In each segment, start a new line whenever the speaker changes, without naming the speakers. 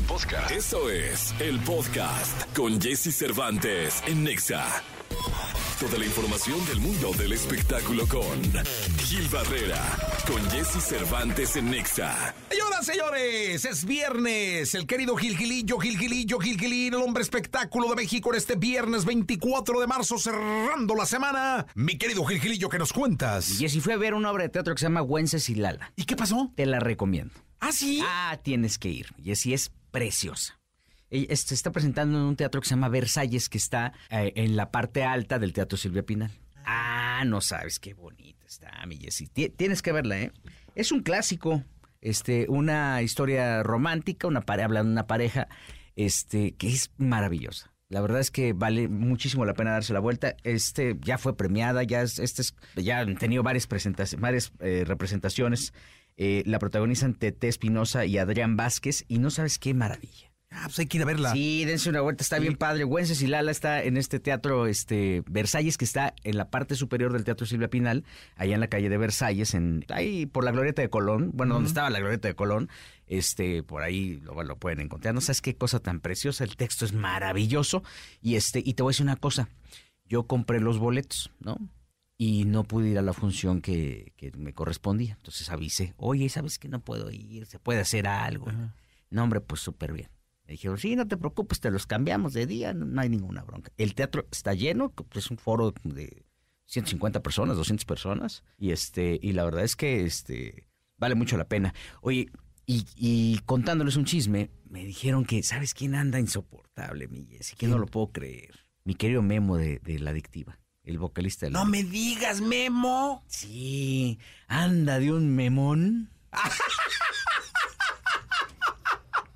podcast. Podcast. Eso es el podcast con Jesse Cervantes en Nexa. Toda la información del mundo del espectáculo con Gil Barrera, con Jesse Cervantes en Nexa.
Señoras, señores, es viernes. El querido Gil Gilillo, Gil Gilillo, Gil Gilín, el hombre espectáculo de México en este viernes 24 de marzo, cerrando la semana. Mi querido Gil Gilillo, ¿qué nos cuentas?
Jessy fue a ver una obra de teatro que se llama Wences y Lala.
¿Y qué pasó?
Te la recomiendo.
¿Ah, sí?
Ah, tienes que ir. Jessy es preciosa. Ella Se está presentando en un teatro que se llama Versalles, que está eh, en la parte alta del Teatro Silvia Pinal. Ah, no sabes qué bonita está, mi Tienes que verla, ¿eh? Es un clásico, este, una historia romántica, una pareja, habla de una pareja, este, que es maravillosa. La verdad es que vale muchísimo la pena darse la vuelta. Este ya fue premiada, ya es, este es- ya han tenido varias presentaciones, varias eh, representaciones. Eh, la protagonizan Tete Espinosa y Adrián Vázquez, y no sabes qué maravilla.
Ah, pues hay que ir a verla.
Sí, dense una vuelta, está bien padre. Güences y Lala está en este teatro este Versalles, que está en la parte superior del Teatro Silvia Pinal, allá en la calle de Versalles, en, ahí por la Glorieta de Colón, bueno, donde estaba la Glorieta de Colón, este, por ahí lo, lo pueden encontrar. No sabes qué cosa tan preciosa, el texto es maravilloso, y este, y te voy a decir una cosa, yo compré los boletos, ¿no? Y no pude ir a la función que, que me correspondía. Entonces avisé, oye, ¿sabes que no puedo ir? ¿Se puede hacer algo? No, hombre, pues súper bien. Me dijeron, sí, no te preocupes, te los cambiamos de día, no, no hay ninguna bronca. El teatro está lleno, es un foro de 150 personas, 200 personas, y este y la verdad es que este vale mucho la pena. Oye, y, y contándoles un chisme, me dijeron que, ¿sabes quién anda insoportable, mi Jessy? Que no lo puedo creer. Mi querido Memo de, de La Adictiva, el vocalista
No me digas, Memo.
Sí, anda de un memón.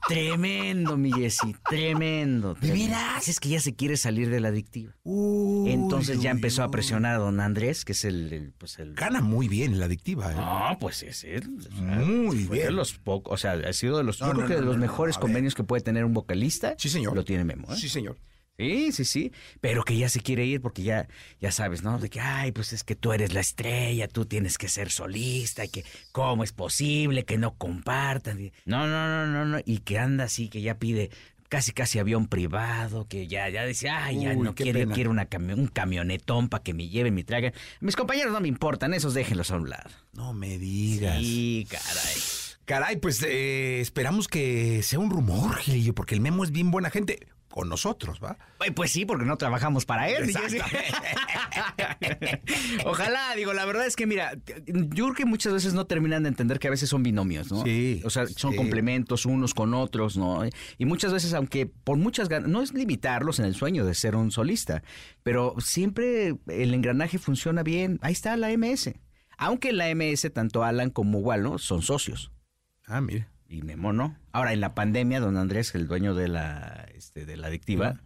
tremendo, mi Jessy, tremendo.
¿De veras?
Es que ya se quiere salir de la adictiva.
Uy,
Entonces ya
uy,
empezó a presionar a don Andrés, que es el, el, pues el
Gana muy bien la adictiva, ¿eh?
no, pues es él.
Muy
Fue de
bien.
los pocos, o sea, ha sido de los,
No,
yo creo
no,
que de los mejores convenios que puede tener un vocalista.
Sí, señor.
Lo tiene Memo, ¿eh?
Sí, señor.
Sí, sí, sí, pero que ya se quiere ir porque ya, ya sabes, ¿no? De que, ay, pues es que tú eres la estrella, tú tienes que ser solista y que cómo es posible que no compartan. No, no, no, no, no, y que anda así, que ya pide casi, casi avión privado, que ya, ya dice, ay, ya
Uy,
no
pena.
quiero una cami- un camionetón para que me lleven, me traigan. Mis compañeros no me importan, esos déjenlos a un lado.
No me digas.
Sí, caray.
Caray, pues eh, esperamos que sea un rumor, Gilillo, porque el Memo es bien buena gente. Con nosotros, ¿va?
Pues sí, porque no trabajamos para él. Ojalá, digo, la verdad es que mira, yo creo que muchas veces no terminan de entender que a veces son binomios, ¿no?
Sí,
O sea, son
sí.
complementos unos con otros, ¿no? Y muchas veces, aunque por muchas ganas, no es limitarlos en el sueño de ser un solista, pero siempre el engranaje funciona bien. Ahí está la MS. Aunque en la MS, tanto Alan como Walo son socios.
Ah, mira.
Y Memo no. Ahora, en la pandemia, don Andrés, el dueño de la, este, de la adictiva,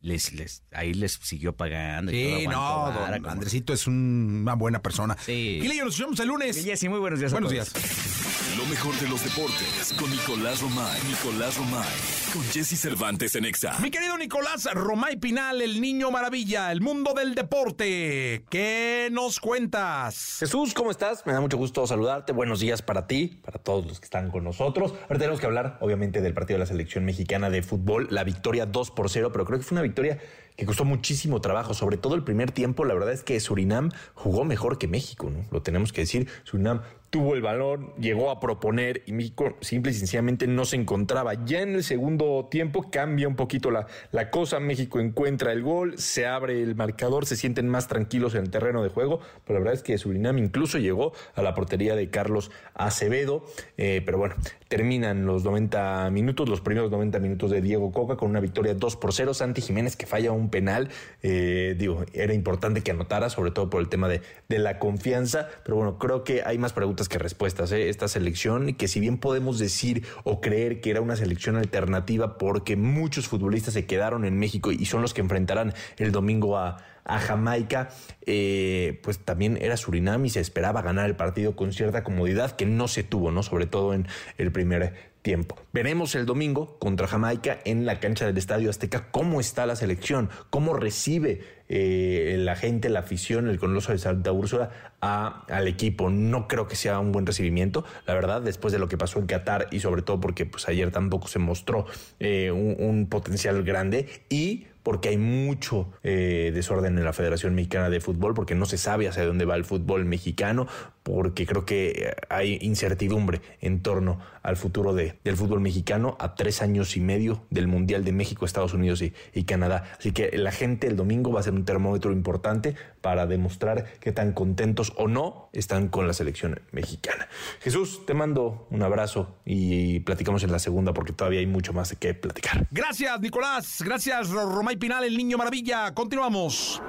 les, les, ahí les siguió pagando. y
Sí,
todo,
no, don Andresito es un- una buena persona.
Sí.
Gilillo, nos vemos el lunes.
Jessy, muy buenos días. a
Buenos
todos.
días.
Lo mejor de los deportes con Nicolás Romay. Nicolás Romay. Con Jesse Cervantes en Nexa.
Mi querido Nicolás Romay Pinal, el niño maravilla, el mundo del deporte. ¿Qué nos cuentas?
Jesús, ¿cómo estás? Me da mucho gusto saludarte. Buenos días para ti, para todos los que están con nosotros. Ahora tenemos que hablar, obviamente, del partido de la selección mexicana de fútbol, la victoria 2 por 0, pero creo que fue una victoria que costó muchísimo trabajo, sobre todo el primer tiempo. La verdad es que Surinam jugó mejor que México, ¿no? Lo tenemos que decir. Surinam tuvo el balón, llegó a proponer y México simple y sencillamente no se encontraba. Ya en el segundo tiempo cambia un poquito la, la cosa. México encuentra el gol, se abre el marcador, se sienten más tranquilos en el terreno de juego. Pero la verdad es que Surinam incluso llegó a la portería de Carlos Acevedo. Eh, pero bueno, terminan los 90 minutos, los primeros 90 minutos de Diego Coca con una victoria 2 por 0. Santi Jiménez que falla un penal. Eh, digo, era importante que anotara, sobre todo por el tema de, de la confianza. Pero bueno, creo que hay más preguntas que respuestas. ¿eh? Esta selección, que si bien podemos decir o creer que era una selección alternativa porque muchos futbolistas se quedaron en México y son los que enfrentarán el domingo a, a Jamaica, eh, pues también era Surinam y se esperaba ganar el partido con cierta comodidad que no se tuvo, ¿no? Sobre todo en el primer tiempo. Veremos el domingo contra Jamaica en la cancha del Estadio Azteca cómo está la selección, cómo recibe eh, la gente, la afición, el Coloso de Santa Úrsula al equipo. No creo que sea un buen recibimiento, la verdad, después de lo que pasó en Qatar y sobre todo porque pues, ayer tampoco se mostró eh, un potencial grande y porque hay mucho eh, desorden en la Federación Mexicana de Fútbol, porque no se sabe hacia dónde va el fútbol mexicano, porque creo que hay incertidumbre en torno al futuro de, del fútbol mexicano a tres años y medio del Mundial de México, Estados Unidos y, y Canadá. Así que la gente el domingo va a ser un termómetro importante para demostrar qué tan contentos o no están con la selección mexicana. Jesús, te mando un abrazo y platicamos en la segunda porque todavía hay mucho más qué platicar.
Gracias, Nicolás. Gracias, Romay Pinal, el niño maravilla. Continuamos.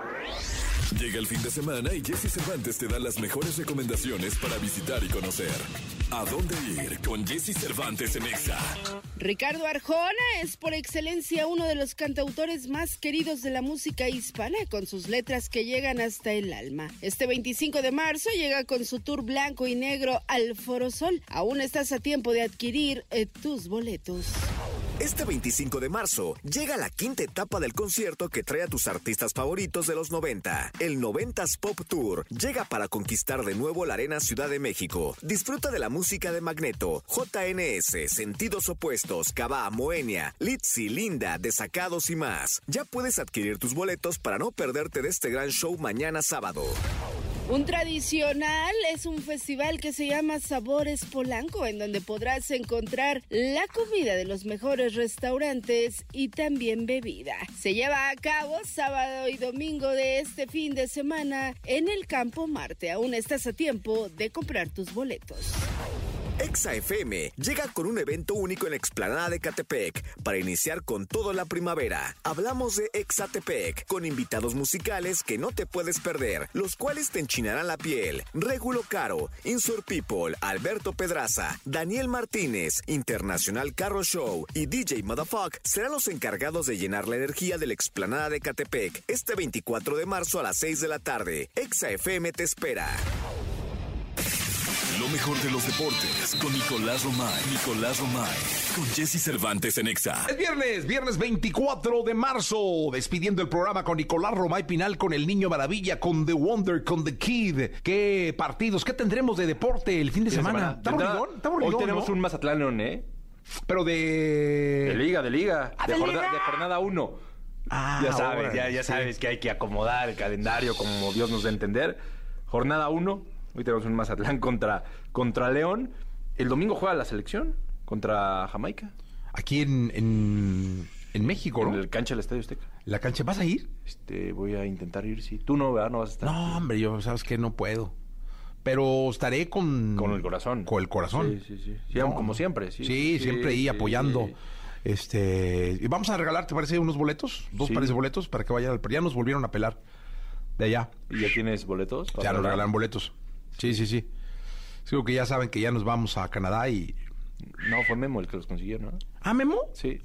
Llega el fin de semana y Jesse Cervantes te da las mejores recomendaciones para visitar y conocer. ¿A dónde ir con Jesse Cervantes en Exa?
Ricardo Arjona es por excelencia uno de los cantautores más queridos de la música hispana, con sus letras que llegan hasta el alma. Este 25 de marzo llega con su tour blanco y negro al Foro Sol. Aún estás a tiempo de adquirir eh, tus boletos.
Este 25 de marzo llega la quinta etapa del concierto que trae a tus artistas favoritos de los 90. El 90s Pop Tour llega para conquistar de nuevo la Arena Ciudad de México. Disfruta de la música de Magneto, JNS, Sentidos Opuestos, Cava, Moenia, Litzy, Linda, Desacados y más. Ya puedes adquirir tus boletos para no perderte de este gran show mañana sábado.
Un tradicional es un festival que se llama Sabores Polanco, en donde podrás encontrar la comida de los mejores restaurantes y también bebida. Se lleva a cabo sábado y domingo de este fin de semana en el Campo Marte. Aún estás a tiempo de comprar tus boletos.
Exa FM llega con un evento único en la explanada de Catepec para iniciar con toda la primavera. Hablamos de Exatepec con invitados musicales que no te puedes perder, los cuales te enchinarán la piel. Regulo Caro, Insur People, Alberto Pedraza, Daniel Martínez, Internacional Carro Show y DJ Motherfuck serán los encargados de llenar la energía de la explanada de Catepec este 24 de marzo a las 6 de la tarde. Exa FM te espera.
Lo mejor de los deportes con Nicolás Romay. Nicolás Romay. Con Jesse Cervantes en Exa.
Es viernes, viernes 24 de marzo. Despidiendo el programa con Nicolás Romay Pinal, con el Niño Maravilla, con The Wonder, con The Kid. ¿Qué partidos? ¿Qué tendremos de deporte el fin de, semana?
Hoy tenemos un Mazatlán, ¿eh?
Pero de.
De liga, de liga.
Ah,
de,
de,
jornada,
liga.
de jornada 1.
Ah,
ya sabes,
ahora,
ya, ya
sí.
sabes que hay que acomodar el calendario como Dios nos dé a entender. Jornada 1. Hoy tenemos un Mazatlán contra, contra León. El domingo juega la selección contra Jamaica.
Aquí en, en, en México, ¿no?
En el cancha del Estadio Azteca.
¿La cancha vas a ir?
Este, voy a intentar ir, sí. Tú no, ¿verdad? No vas a estar.
No, hombre, yo sabes que no puedo. Pero estaré con...
Con el corazón.
Con el corazón.
Sí, sí, sí. Sí,
No.
Como siempre, sí.
Sí, siempre ahí
sí,
apoyando. Este, y vamos a regalar, ¿te parece unos boletos? Dos pares de boletos para que vayan al ya nos volvieron a pelar de allá.
¿Y ya tienes boletos?
Ya nos regalan boletos. Sí, sí, sí. Digo que ya saben que ya nos vamos a Canadá y
No, fue Memo el que los consiguió, ¿no?
¿Ah, Memo?
Sí.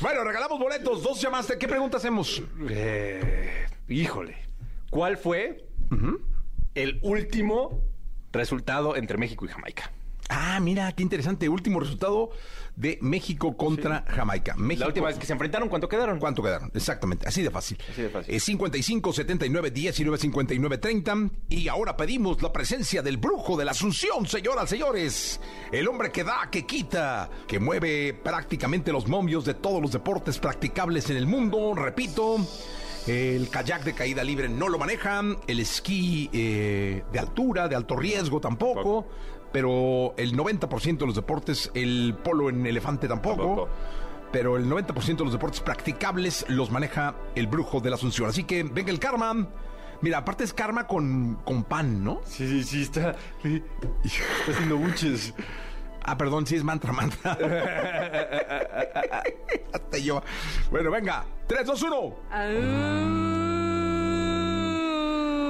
Bueno, regalamos boletos, dos llamaste. ¿Qué pregunta hacemos?
Eh, híjole. ¿Cuál fue el último resultado entre México y Jamaica?
Ah, mira, qué interesante. Último resultado de México contra Jamaica. México,
La última vez que se enfrentaron, ¿cuánto quedaron?
¿Cuánto quedaron? Exactamente, así de fácil.
Así de fácil.
Eh, 55 79 19 59 30. Y ahora pedimos la presencia del brujo de la Asunción, señoras, señores. El hombre que da, que quita, que mueve prácticamente los momios de todos los deportes practicables en el mundo. Repito. El kayak de caída libre no lo manejan, el esquí eh, de altura, de alto riesgo tampoco, pero el 90% de los deportes, el polo en elefante tampoco,
Tampoco.
pero el 90% de los deportes practicables los maneja el brujo de la Asunción. Así que venga el karma. Mira, aparte es karma con, con pan, ¿no?
Sí, sí, sí, está, está haciendo buches.
Ah, perdón, sí es mantra, mantra. Hasta yo. Bueno, venga. 3, 2, 1.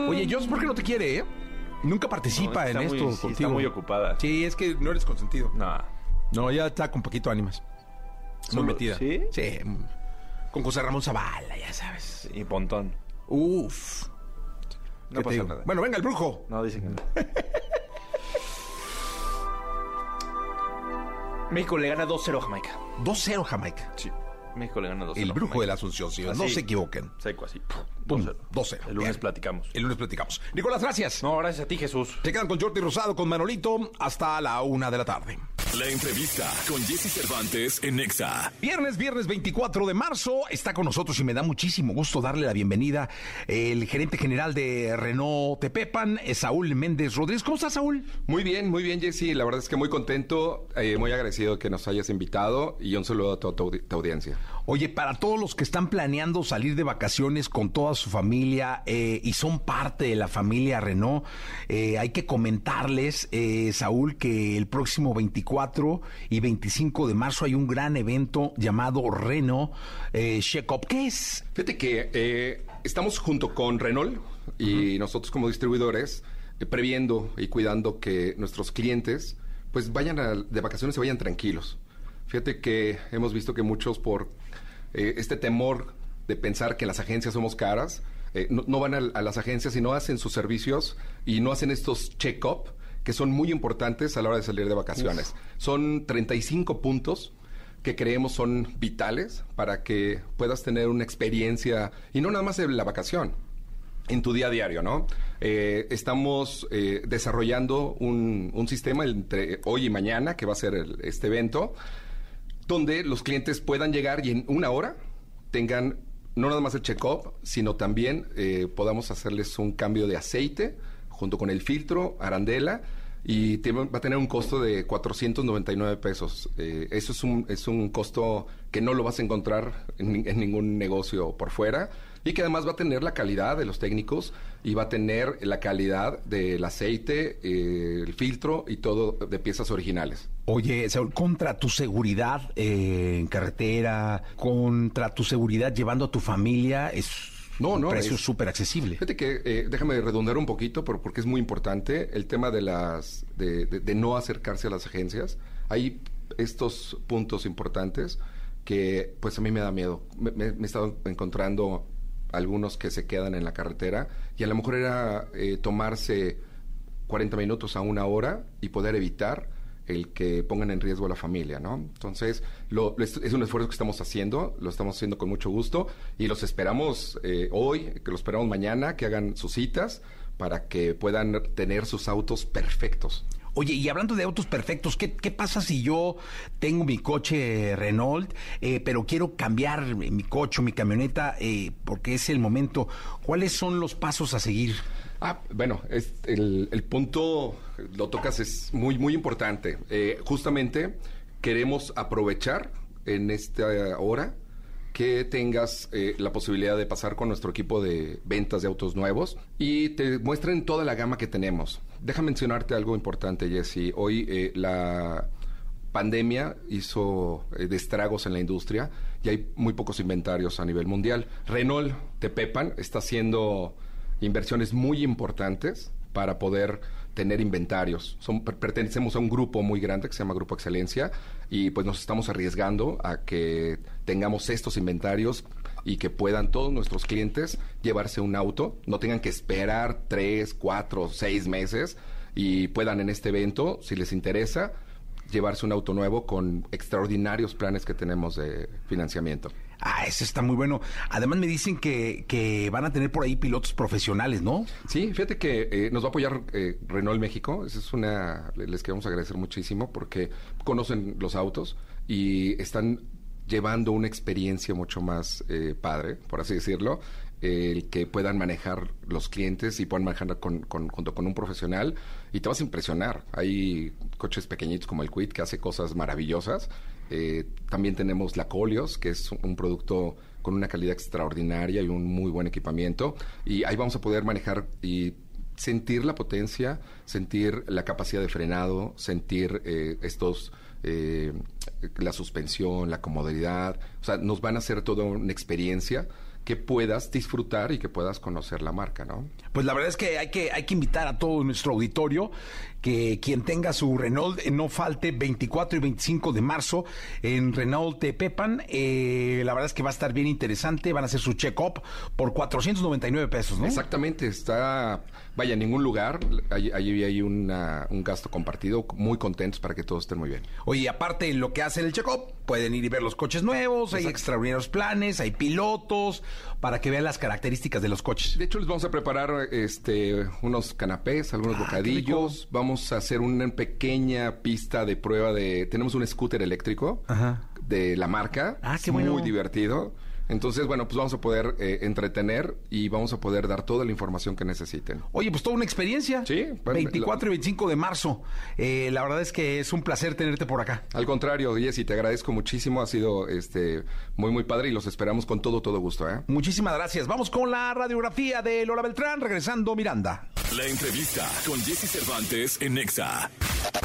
Oye, Joss, ¿por qué no te quiere, eh? Nunca participa
No,
en esto
muy- sí,
contigo.
está muy ocupada.
Sí, es que no eres consentido.
No.
No, ya está con poquito ánimas. Muy metida.
¿sí?
Sí. mm. Con José Ramón Zavala, ya sabes.
Y Pontón.
Uf.
No
¿Qué te
pasa
digo?
nada.
Bueno, venga el brujo.
No, dicen que no. México le gana 2-0 a Jamaica.
2-0 Jamaica.
Sí. México le gana 2-0.
El brujo de la. Asunción, sí,
Así.
no se equivoquen.
Seco, así.
Pum,
2-0.
2-0.
El lunes
Bien.
platicamos.
El lunes platicamos. Nicolás, gracias.
No, gracias a ti, Jesús.
Se quedan con Jordi Rosado, con Manolito, hasta la una de la tarde.
La entrevista con Jesse Cervantes en Nexa.
Viernes, viernes 24 de marzo, está con nosotros y me da muchísimo gusto darle la bienvenida el gerente general de Renault Tepepan, Saúl Méndez Rodríguez. ¿Cómo estás, Saúl?
Muy bien, muy bien, Jesse. La verdad es que muy contento, eh, muy agradecido que nos hayas invitado y un saludo a toda tu audiencia.
Oye, para todos los que están planeando salir de vacaciones con toda su familia eh, y son parte de la familia Renault, eh, hay que comentarles, eh, Saúl, que el próximo 24 y 25 de marzo hay un gran evento llamado Renault eh, Check Up. ¿Qué es?
Fíjate que eh, estamos junto con Renault y nosotros como distribuidores previendo y cuidando que nuestros clientes pues vayan a- de vacaciones y vayan tranquilos. Fíjate que hemos visto que muchos por eh, este temor de pensar que las agencias somos caras, eh, no, no van a, a las agencias y no hacen sus servicios y no hacen estos check-up que son muy importantes a la hora de salir de vacaciones. Son 35 puntos que creemos son vitales para que puedas tener una experiencia, y no nada más en la vacación, en tu día a diario, ¿no? Eh, estamos eh, desarrollando un, un sistema entre hoy y mañana, que va a ser el- este evento, donde los clientes puedan llegar y en una hora tengan no nada más el check-up, sino también eh, podamos hacerles un cambio de aceite junto con el filtro, arandela, y va a tener un costo de 499 pesos. Eh, eso es un, es un costo que no lo vas a encontrar en, en ningún negocio por fuera y que además va a tener la calidad de los técnicos y va a tener la calidad del aceite, eh, el filtro y todo de piezas originales.
Oye, Saúl, contra tu seguridad eh, en carretera, contra tu seguridad llevando a tu familia, es
No,
precio súper accesible.
Fíjate que, eh, déjame redundar un poquito, pero porque es muy importante el tema de las de, de- de no acercarse a las agencias. Hay estos puntos importantes que, pues a mí me da miedo. Me, me- me he estado encontrando algunos que se quedan en la carretera y a lo mejor era eh, tomarse 40 minutos a una hora y poder evitar el que pongan en riesgo a la familia, ¿no? Entonces, lo- es, es un esfuerzo que estamos haciendo, lo estamos haciendo con mucho gusto y los esperamos eh, hoy, que los esperamos mañana, que hagan sus citas para que puedan tener sus autos perfectos.
Oye, y hablando de autos perfectos, ¿qué, qué pasa si yo tengo mi coche Renault, eh, pero quiero cambiar mi coche, mi camioneta, eh, porque es el momento? ¿Cuáles son los pasos a seguir?
Ah, bueno, el, el punto, lo tocas, es muy, muy importante. Eh, justamente queremos aprovechar en esta hora que tengas eh, la posibilidad de pasar con nuestro equipo de ventas de autos nuevos y te muestren toda la gama que tenemos. Deja mencionarte algo importante, Jesse. Hoy eh, la pandemia hizo eh, destragos en la industria y hay muy pocos inventarios a nivel mundial. Renault Tepepan está haciendo inversiones muy importantes para poder tener inventarios. Pertenecemos a un grupo muy grande que se llama Grupo Excelencia y pues nos estamos arriesgando a que tengamos estos inventarios y que puedan todos nuestros clientes llevarse un auto, no tengan que esperar tres, cuatro, seis meses y puedan en este evento, si les interesa, llevarse un auto nuevo con extraordinarios planes que tenemos de financiamiento.
Ah, ese está muy bueno. Además me dicen que, que van a tener por ahí pilotos profesionales, ¿no?
Sí, fíjate que eh, nos va a apoyar eh, Renault México. Esa es una, les queremos agradecer muchísimo porque conocen los autos y están llevando una experiencia mucho más eh, padre, por así decirlo, el que puedan manejar los clientes y puedan manejar con, junto con un profesional y te vas a impresionar. Hay coches pequeñitos como el Quid que hace cosas maravillosas. Eh, también tenemos la Colios, que es un producto con una calidad extraordinaria y un muy buen equipamiento. Y ahí vamos a poder manejar y sentir la potencia, sentir la capacidad de frenado, sentir eh, estos eh, la suspensión, la comodidad, o sea, nos van a hacer toda una experiencia que puedas disfrutar y que puedas conocer la marca, ¿no?
pues la verdad es que hay que, hay que invitar a todo nuestro auditorio que quien tenga su Renault eh, no falte 24 y 25 de marzo en Renault Tepepan. Eh, la verdad es que va a estar bien interesante. Van a hacer su check-up por 499 pesos, ¿no?
Exactamente, está, vaya, en ningún lugar. Allí allí hay una- un gasto compartido, muy contentos para que todos estén muy bien.
Oye, aparte de lo que hace el check-up, pueden ir y ver los coches nuevos, hay extraordinarios planes, hay pilotos, para que vean las características de los coches.
De hecho, les vamos a preparar este unos canapés, algunos
Ah,
bocadillos. Vamos a hacer una pequeña pista de prueba de. Tenemos un scooter eléctrico
Ajá.
de la marca.
Ah, qué bueno.
Muy divertido. Entonces, bueno, pues vamos a poder eh, entretener y vamos a poder dar toda la información que necesiten.
Oye, pues toda una experiencia.
Sí, bueno,
24 y 25 de marzo. Eh, la verdad es que es un placer tenerte por acá.
Al contrario, Jessy, te agradezco muchísimo. Ha sido este muy, muy padre y los esperamos con todo, todo gusto, ¿eh?
Muchísimas gracias. Vamos con la radiografía de Lola Beltrán, regresando Miranda.
La entrevista con Jesse Cervantes en Nexa.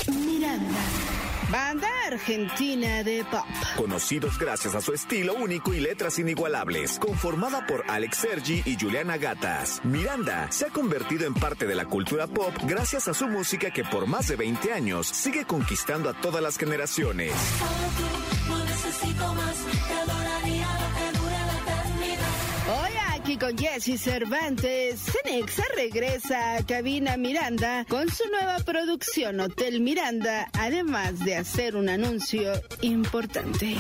Miranda. Banda argentina de pop.
Conocidos gracias a su estilo único y letras inigualables, conformada por Alex Sergi y Juliana Gatas. Miranda se ha convertido en parte de la cultura pop gracias a su música que por más de 20 años sigue conquistando a todas las generaciones.
No necesito más,
aquí con Jesse Cervantes, Cenexa regresa a Cabina Miranda con su nueva producción Hotel Miranda, además de hacer un anuncio importante.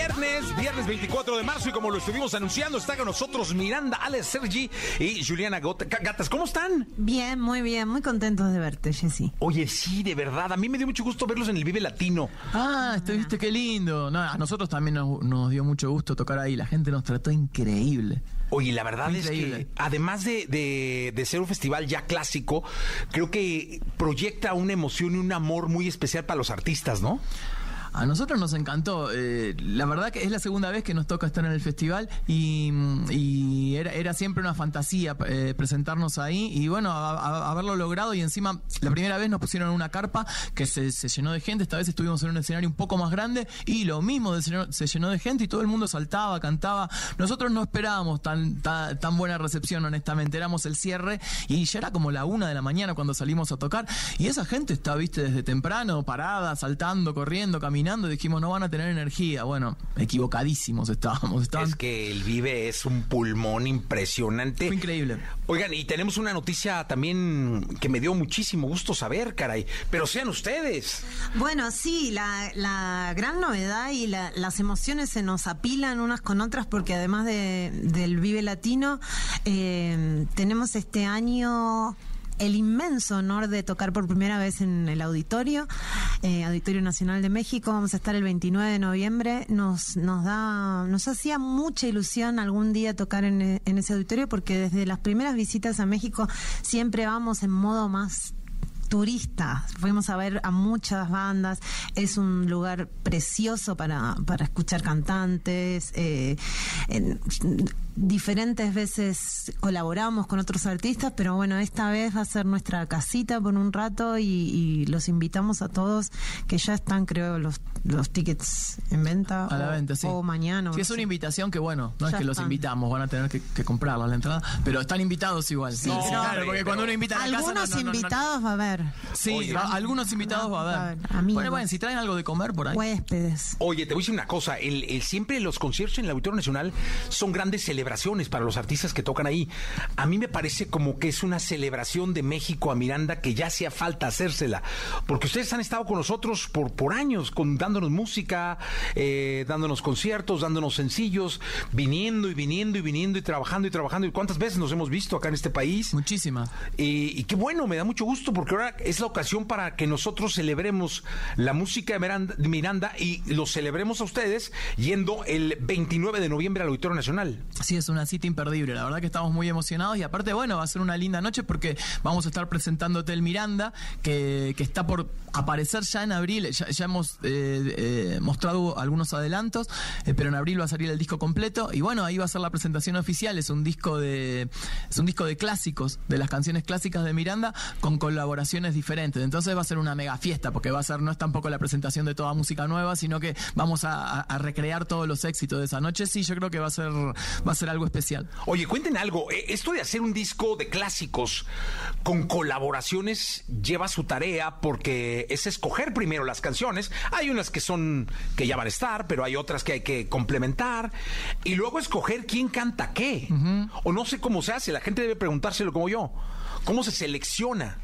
Viernes, viernes 24 de marzo y como lo estuvimos anunciando, está con nosotros Miranda, Alex Sergi y Juliana Gota- Gatas. ¿Cómo están?
Bien, muy bien, muy contentos de verte, Jessy.
Oye, sí, de verdad. A mí me dio mucho gusto verlos en el Vive Latino.
Ah, estuviste, qué lindo. No, a nosotros también nos, nos dio mucho gusto tocar ahí. La gente nos trató increíble.
Oye, la verdad es
Increíble.
que además de, de- de ser un festival ya clásico, creo que proyecta una emoción y un amor muy especial para los artistas, ¿no?
A nosotros nos encantó. eh, la verdad que es la segunda vez que nos toca estar en el festival y, y era, siempre una fantasía eh, presentarnos ahí y bueno, haberlo logrado y encima la primera vez nos pusieron una carpa que se, se llenó de gente, esta vez estuvimos en un escenario un poco más grande y lo mismo de- se llenó, se llenó de gente y todo el mundo saltaba, cantaba. Nosotros no esperábamos tan, tan, tan buena recepción, honestamente. Éramos el cierre y ya era como la una de la mañana cuando salimos a tocar y esa gente está, viste, desde temprano, parada, saltando, corriendo, caminando. Dijimos, no van a tener energía. Bueno, equivocadísimos estábamos. Estaban...
Es que el Vive es un pulmón impresionante.
Fue increíble.
Oigan, y tenemos una noticia también que me dio muchísimo gusto saber, caray. Pero sean ustedes.
Bueno, sí, la, la gran novedad y la- las emociones se nos apilan unas con otras porque además de- del Vive Latino, eh, tenemos este año el inmenso honor de tocar por primera vez en el auditorio, eh, Auditorio Nacional de México. Vamos a estar el 29 de noviembre. Nos, nos da, nos hacía mucha ilusión algún día tocar en, en ese auditorio porque desde las primeras visitas a México siempre vamos en modo más turista. Fuimos a ver a muchas bandas. Es un lugar precioso para, para escuchar cantantes. eh, en- diferentes veces colaboramos con otros artistas, pero bueno, esta vez va a ser nuestra casita por un rato y, y los invitamos a todos que ya están, creo, los, los tickets en venta.
A la
o-
venta, sí.
O mañana. o
Sí, es una invitación que, bueno, no es que los invitamos, van a tener que, que comprarla la entrada, pero están invitados igual.
Sí,
No, claro, porque cuando uno invita a la casa.
Algunos
no, no, no, no.
invitados va a haber.
Sí,
Oye,
va- algunos invitados va a haber.
amigos.
Bueno, bueno, si traen algo de comer por ahí.
Huéspedes.
Oye, te voy a decir una cosa. El, el- siempre los conciertos en el Auditorio Nacional son grandes celebraciones para los artistas que tocan ahí. A mí me parece como que es una celebración de México a Miranda que ya hacía falta hacérsela. Porque ustedes han estado con nosotros por, por años, con, dándonos música, eh, dándonos conciertos, dándonos sencillos, viniendo y viniendo y viniendo y trabajando y trabajando. ¿Y cuántas veces nos hemos visto acá en este país?
Muchísimas.
Y, y qué bueno, me da mucho gusto porque ahora es la ocasión para que nosotros celebremos la música de Miranda, y lo celebremos a ustedes yendo el 29 de noviembre al Auditorio Nacional.
Sí, es una cita imperdible. La verdad que estamos muy emocionados y aparte, bueno, va a ser una linda noche porque vamos a estar presentando Hotel Miranda, que, que está por aparecer ya en abril. Ya, ya hemos eh, eh, mostrado algunos adelantos, eh, pero en abril va a salir el disco completo. Y bueno, ahí va a ser la presentación oficial. Es un disco de, es un disco de clásicos, de las canciones clásicas de Miranda, con colaboraciones diferentes. Entonces va a ser una mega fiesta, porque va a ser, no es tampoco la presentación de toda música nueva, sino que vamos a, recrear todos los éxitos de esa noche. Sí, yo creo que va a ser, va a ser algo especial.
Oye, cuenten algo. eh, Esto de hacer un disco de clásicos con colaboraciones lleva su tarea porque es escoger primero las canciones. Hay unas que son que ya van a estar, pero hay otras que hay que complementar y luego escoger quién canta qué. O no sé cómo se hace. La gente debe preguntárselo como yo. ¿Cómo se selecciona?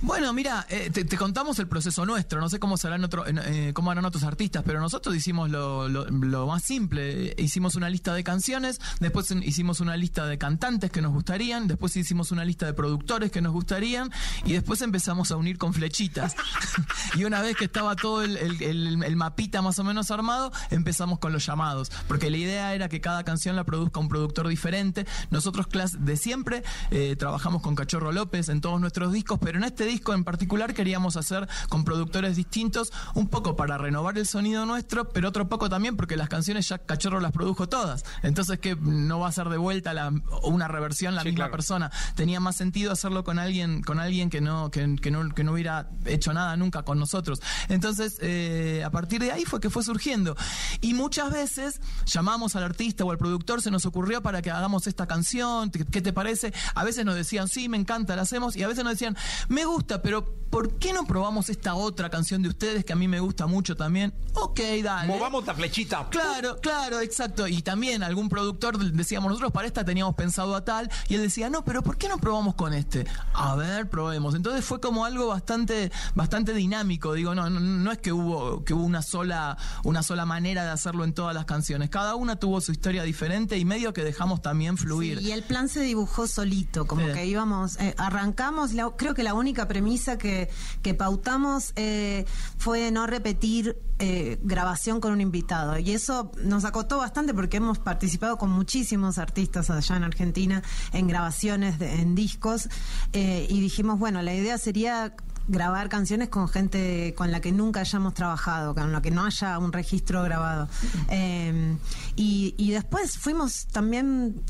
Bueno, mira, eh, te, contamos el proceso nuestro. No sé cómo serán otro, eh, cómo harán otros artistas, pero nosotros hicimos lo, más simple. Hicimos una lista de canciones, después hicimos una lista de cantantes que nos gustarían, después hicimos una lista de productores que nos gustarían y después empezamos a unir con flechitas. y una vez que estaba todo el, mapita más o menos armado, empezamos con los llamados, porque la idea era que cada canción la produzca un productor diferente. Nosotros clas- de siempre eh, trabajamos con Cachorro López en todos nuestros discos, pero en este disco en particular queríamos hacer con productores distintos, un poco para renovar el sonido nuestro, pero otro poco también porque las canciones ya Cachorro las produjo todas. Entonces que no va a ser de vuelta la- una reversión la misma persona. Tenía más sentido hacerlo con alguien, con alguien que no, que, que no, que no hubiera hecho nada nunca con nosotros. Entonces, eh, a partir de ahí fue que fue surgiendo. Y muchas veces llamamos al artista o al productor, se nos ocurrió para que hagamos esta canción, ¿qué qué te parece? A veces nos decían, sí, me encanta, la hacemos, y a veces nos decían, me gusta, pero ¿por qué no probamos esta otra canción de ustedes que a mí me gusta mucho también? Ok, dale.
Movamos la flechita.
Claro, claro, exacto. Y también algún productor decíamos, nosotros para esta teníamos pensado a tal, y él decía, no, pero ¿por qué no probamos con este? A ver, probemos. Entonces fue como algo bastante, bastante dinámico. Digo, no, no, no es que hubo, que hubo una sola, una sola manera de hacerlo en todas las canciones. Cada una tuvo su historia diferente y medio que dejamos también fluir.
Sí, y el plan se dibujó solito, como
Sí.
que íbamos, eh, arrancamos, la- creo que la única premisa que, que pautamos eh, fue no repetir eh, grabación con un invitado. Y eso nos acotó bastante porque hemos participado con muchísimos artistas allá en Argentina en grabaciones, en discos, eh, y dijimos, bueno, la idea sería grabar canciones con gente con la que nunca hayamos trabajado, con la que no haya un registro grabado. Eh, y, y después fuimos también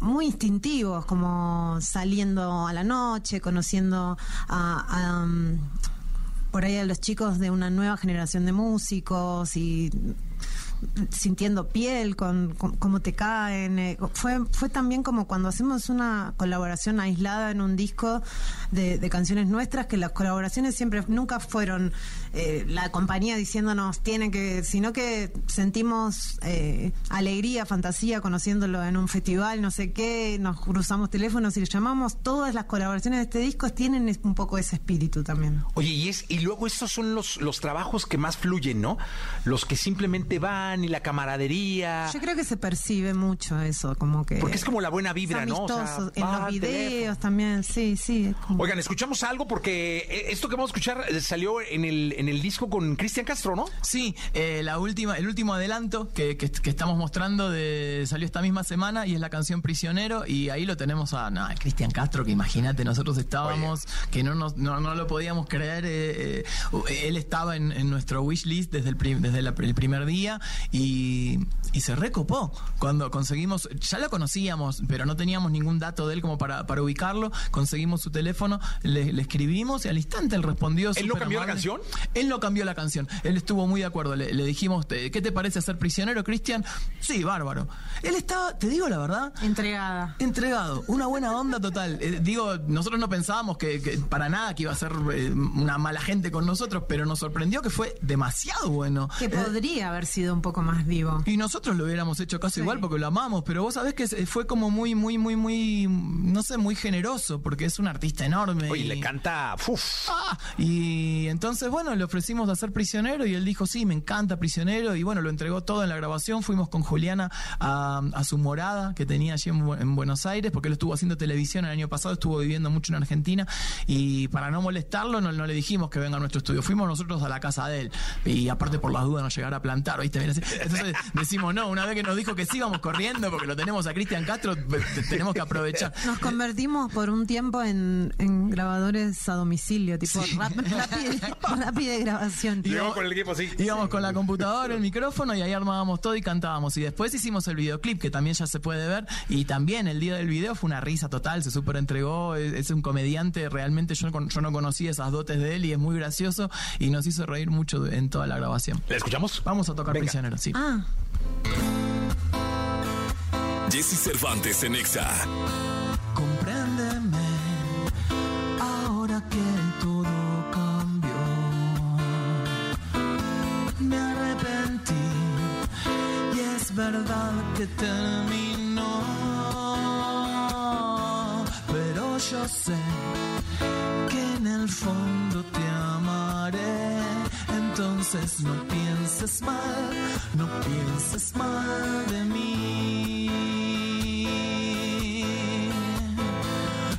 muy instintivos, como saliendo a la noche, conociendo a... a, um, por ahí a los chicos de una nueva generación de músicos y sintiendo piel, con, cómo te caen. eh, fue, fue también como cuando hacemos una colaboración aislada en un disco de, de canciones nuestras, que las colaboraciones siempre nunca fueron eh, la compañía diciéndonos tienen que, sino que sentimos eh, alegría, fantasía conociéndolo en un festival, no sé qué, nos cruzamos teléfonos y le llamamos. Todas las colaboraciones de este disco tienen un poco ese espíritu también.
Oye, y, es, y luego estos son los, los trabajos que más fluyen, ¿no? Los que simplemente van y la camaradería.
Yo creo que se percibe mucho eso, como que...
Porque es como la buena vibra, ¿no? O sea,
amistoso. en
va
los videos
teléfono.
también, sí, sí. como-
Oigan, escuchamos algo porque eh, esto que vamos a escuchar salió en el, en el disco con Cristian Castro, ¿no?
Sí, eh, la última, el último adelanto que, que- que estamos mostrando de, salió esta misma semana y es la canción Prisionero y ahí lo tenemos a no, a Cristian Castro que imagínate nosotros estábamos que no, nos, no no lo podíamos creer eh, eh, él estaba en, en nuestro wish list desde el, prim- desde la- el primer día y, y se recopó cuando conseguimos ya lo conocíamos pero no teníamos ningún dato de él como para, para ubicarlo conseguimos su teléfono le, le escribimos y al instante él respondió
¿Él no cambió la canción?
Él no cambió la canción. Él estuvo muy de acuerdo. Le, le dijimos, "¿Te- ¿qué te parece ser prisionero, Cristian? Sí, bárbaro. Él estaba, te digo la verdad,
Entregada.
entregado. Una buena onda total. Eh, digo, nosotros no pensábamos que, que para nada que iba a ser eh, una mala gente con nosotros, pero nos sorprendió que fue demasiado bueno.
Que
Eh,
podría haber sido un poco más vivo.
y nosotros lo hubiéramos hecho casi igual porque lo amamos, pero vos sabés que fue como muy, muy, muy, muy, no sé, muy generoso, porque es un artista enorme.
Oye,
y-
le canta. uf.
Ah, y entonces, bueno, le ofrecimos hacer prisionero y él dijo, sí, me encanta prisionero. Y bueno, lo entregó todo en la grabación. Fuimos con Juliana a, a su morada que tenía allí en, Bu- en Buenos Aires, porque él estuvo haciendo televisión el año pasado, estuvo viviendo mucho en Argentina. Y para no molestarlo, no, no le dijimos que venga a nuestro estudio. Fuimos nosotros a la casa de él. Y aparte, por las dudas, nos llegara a plantar. ¿viste? Entonces decimos, no, una vez que nos dijo que sí, vamos corriendo porque lo tenemos a Cristian Castro, te- tenemos que aprovechar.
Nos convertimos por un tiempo en, en grabadores a domicilio, tipo rápida, rápida grabación.
Íbamos
con el equipo así.
Íbamos con la computadora, el micrófono y ahí armábamos todo y cantábamos. Y después hicimos el videoclip, que también ya se puede ver. Y también el día del video fue una risa total, se súper entregó. Es, es un comediante, realmente yo, yo no conocía esas dotes de él y es muy gracioso y nos hizo reír mucho en toda la grabación.
¿La escuchamos?
Vamos a tocar
Venga.
Prisionero, sí.
Ah,
Jesse Cervantes en Exa.
Verdad que terminó. Pero yo sé que en el fondo te amaré. Entonces no pienses mal, no pienses mal de mí.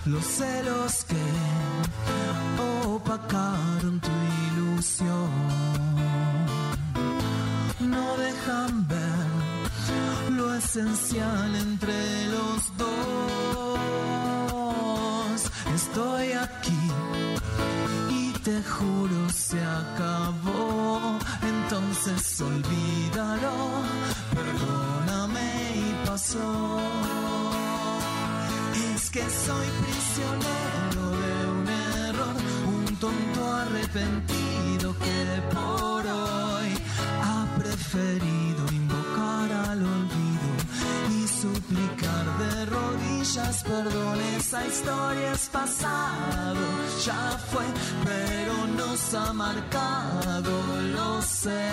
Los celos que opacaron tu ilusión no dejan ver lo esencial entre los dos. Estoy aquí y te juro se acabó. Entonces olvídalo, perdóname y pasó. Es que soy prisionero de un error, un tonto arrepentido que por hoy ha preferido rodillas perdón. Esa historia es pasado, ya fue, pero nos ha marcado, lo sé.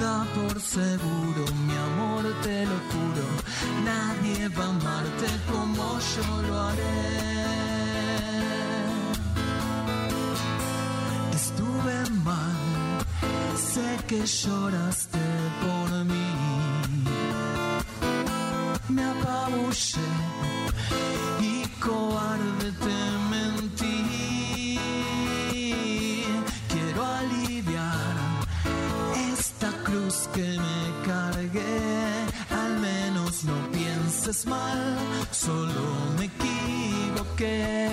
Da por seguro, mi amor, te lo juro, nadie va a amarte como yo lo haré. Estuve mal, sé que lloraste y cobarde te mentí. Quiero aliviar esta cruz que me cargué. Al menos no pienses mal, solo me equivoqué.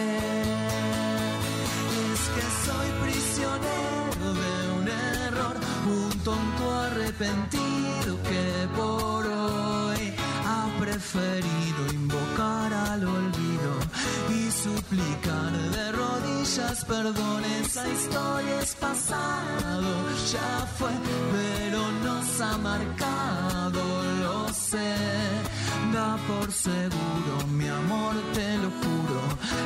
Es que soy prisionero de un error, un tonto arrepentido que por preferido invocar al olvido y suplicar de rodillas perdón. Esa historia es pasado, ya fue, pero nos ha marcado, lo sé. Da por seguro, mi amor, te lo juro,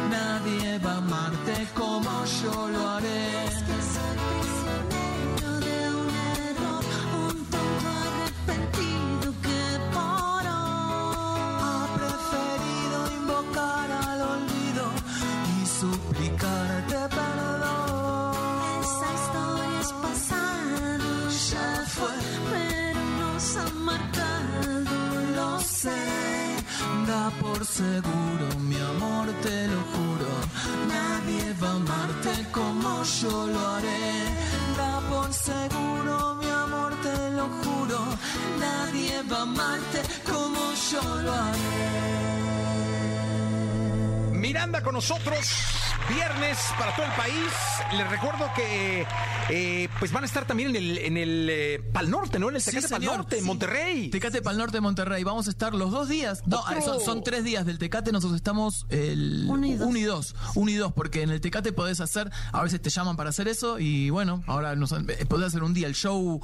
nadie va a amarte como yo lo haré.
de un error, un tonto arrepentido
seguro, mi amor, te lo juro. Nadie va a amarte como yo lo haré. Da por seguro, mi amor, te lo juro. Nadie va a amarte como yo lo haré.
Miranda con nosotros, viernes para todo el país. Les recuerdo que eh, pues van a estar también en el, en el eh, Pal Norte, ¿no? En el
Sí,
Tecate Pal. Norte,
Sí.
Monterrey.
Tecate Pal Norte, Monterrey. Vamos a estar los dos días. No, son, son tres días del Tecate. Nosotros estamos el
Uno y dos.
uno y dos. Uno y dos, porque en el Tecate podés hacer, a veces te llaman para hacer eso y bueno, ahora nos, eh, podés hacer un día el show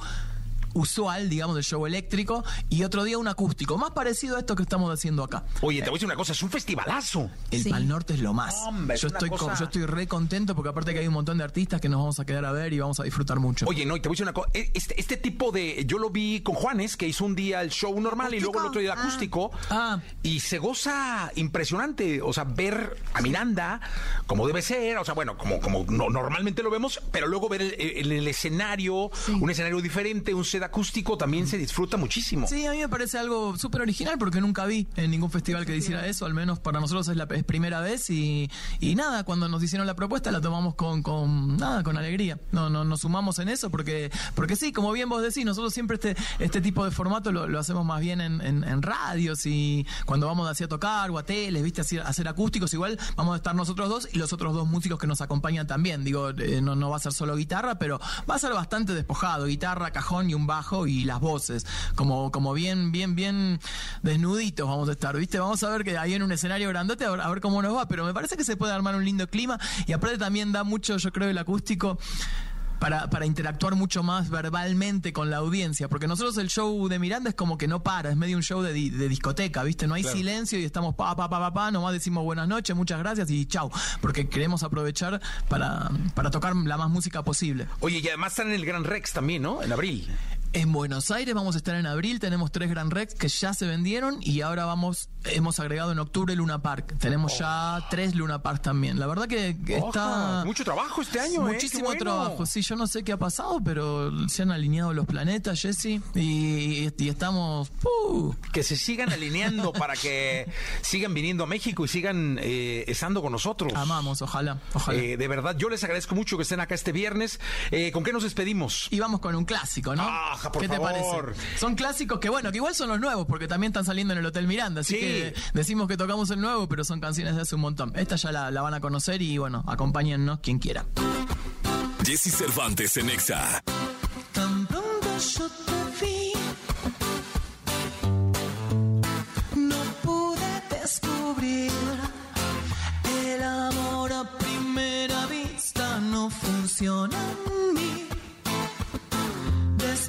usual, digamos, del show eléctrico y otro día un acústico, más parecido a esto que estamos haciendo acá.
Oye, te voy a decir una cosa, es un festivalazo.
El
Sí.
Pal Norte es lo más.
Hombre,
yo, estoy con-
cosa-
yo estoy re contento porque aparte que hay un montón de artistas que nos vamos a quedar a ver y vamos a disfrutar mucho.
Oye, no, y te voy a decir una cosa. e- Este, este tipo de. Yo lo vi con Juanes, que hizo un día el show normal y luego el otro día el
¿Acústico?
acústico.
Ah.
Y se goza impresionante. O sea, ver a Miranda como debe ser. O sea, bueno, como, como no- normalmente lo vemos, pero luego ver el, el- el escenario, un escenario diferente, un, set acústico también se disfruta muchísimo.
Sí, a mí me parece algo súper original porque nunca vi en ningún festival que hiciera eso, al menos para nosotros es la primera vez y, nada, cuando nos hicieron la propuesta la tomamos con, nada, con alegría. No, no, nos sumamos en eso porque, porque sí, como bien vos decís, nosotros siempre este, este tipo de formato lo, hacemos más bien en, en- en radios y cuando vamos así a tocar o a teles, viste, así, a hacer acústicos, igual vamos a estar nosotros dos y los otros dos músicos que nos acompañan también. Digo, eh, no, no va a ser solo guitarra, pero va a ser bastante despojado, guitarra, cajón y un bajo y las voces, como, como bien, bien, bien desnuditos vamos a estar, viste, vamos a ver que ahí en un escenario grandote a ver, a ver cómo nos va, pero me parece que se puede armar un lindo clima y aparte también da mucho, yo creo, el acústico para, para interactuar mucho más verbalmente con la audiencia, porque nosotros el show de Miranda es como que no para, es medio un show de, di- de discoteca, ¿viste? No hay
Claro.
silencio y estamos pa, pa, pa, pa, pa, nomás decimos buenas noches, muchas gracias y chau, porque queremos aprovechar para, para tocar la más música posible.
Oye, y además están en el Gran Rex también, ¿no? En abril.
En Buenos Aires vamos a estar en abril, tenemos tres Grand Rex que ya se vendieron y ahora vamos, hemos agregado en octubre Luna Park. Tenemos ya tres Luna Park también. La verdad que, está...
mucho trabajo este año, ¿eh?
Muchísimo
bueno.
trabajo, sí, yo no sé qué ha pasado, pero se han alineado los planetas, Jesse, y, y estamos... ¡uh!
Que se sigan alineando para que sigan viniendo a México y sigan eh, estando con nosotros.
Amamos, ojalá, ojalá.
Eh, de verdad, yo les agradezco mucho que estén acá este viernes. Eh, ¿Con qué nos despedimos?
Y vamos con un clásico, ¿no?
Por
¿Qué te parece? Son clásicos que, bueno, que igual son los nuevos, porque también están saliendo en el Hotel Miranda. Así
Sí.
que decimos que tocamos el nuevo, pero son canciones de hace un montón. Esta ya la, la van a conocer y, bueno, acompáñennos quien quiera.
Jesse Cervantes en Exa.
Tan pronto yo te vi, no pude descubrir el amor a primera vista no funciona en mí.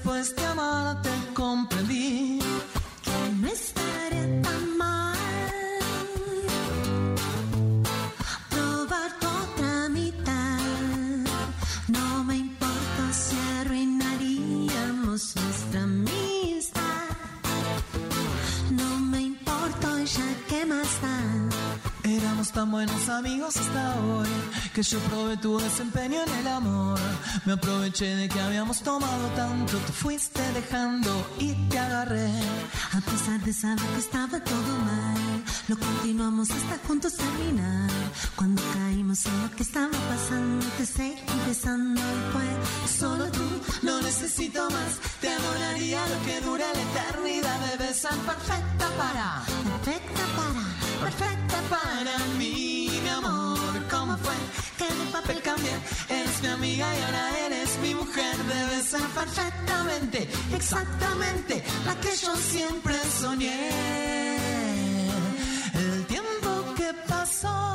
Después de amarte comprendí que no estaré tan mal. Probar tu otra mitad. No me importa si arruinaríamos nuestra amistad. No me importa ya que más da.
Éramos tan buenos amigos hasta hoy que yo probé tu desempeño en el amor. Me aproveché de que habíamos tomado tanto, te fuiste dejando y te agarré.
A pesar de saber que estaba todo mal, lo continuamos hasta juntos terminar. Cuando caímos en lo que estaba pasando, te seguí besando y fue solo tú.
No necesito más, te adoraría lo que dura la eternidad. Ser perfecta para,
Perfecta para,
perfecta para mí, papel cambié? Eres mi amiga y ahora eres mi mujer. Debes ser perfectamente, exactamente la que yo siempre soñé. El tiempo que pasó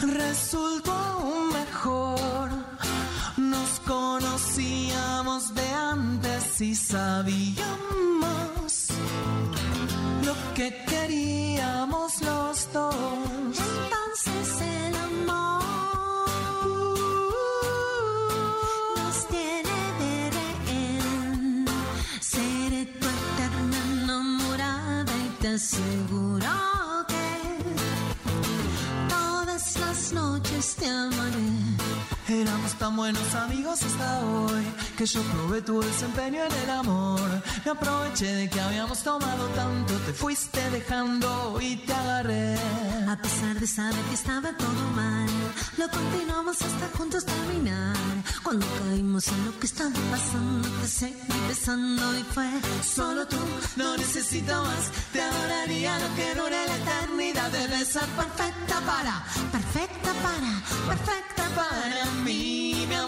resultó aún mejor. Nos conocíamos de antes y sabíamos lo que queríamos los dos.
Aseguro que todas las noches te amaré.
Éramos tan buenos amigos hasta hoy que yo probé tu desempeño en el amor. Me aproveché de que habíamos tomado tanto, te fuiste dejando y te agarré.
A pesar de saber que estaba todo mal, lo continuamos hasta juntos terminar. Cuando caímos en lo que estaba pasando, te seguí besando y fue solo tú.
No necesito más, te adoraría lo que dure la eternidad. Debes ser perfecta para,
Perfecta para,
perfecta para mí,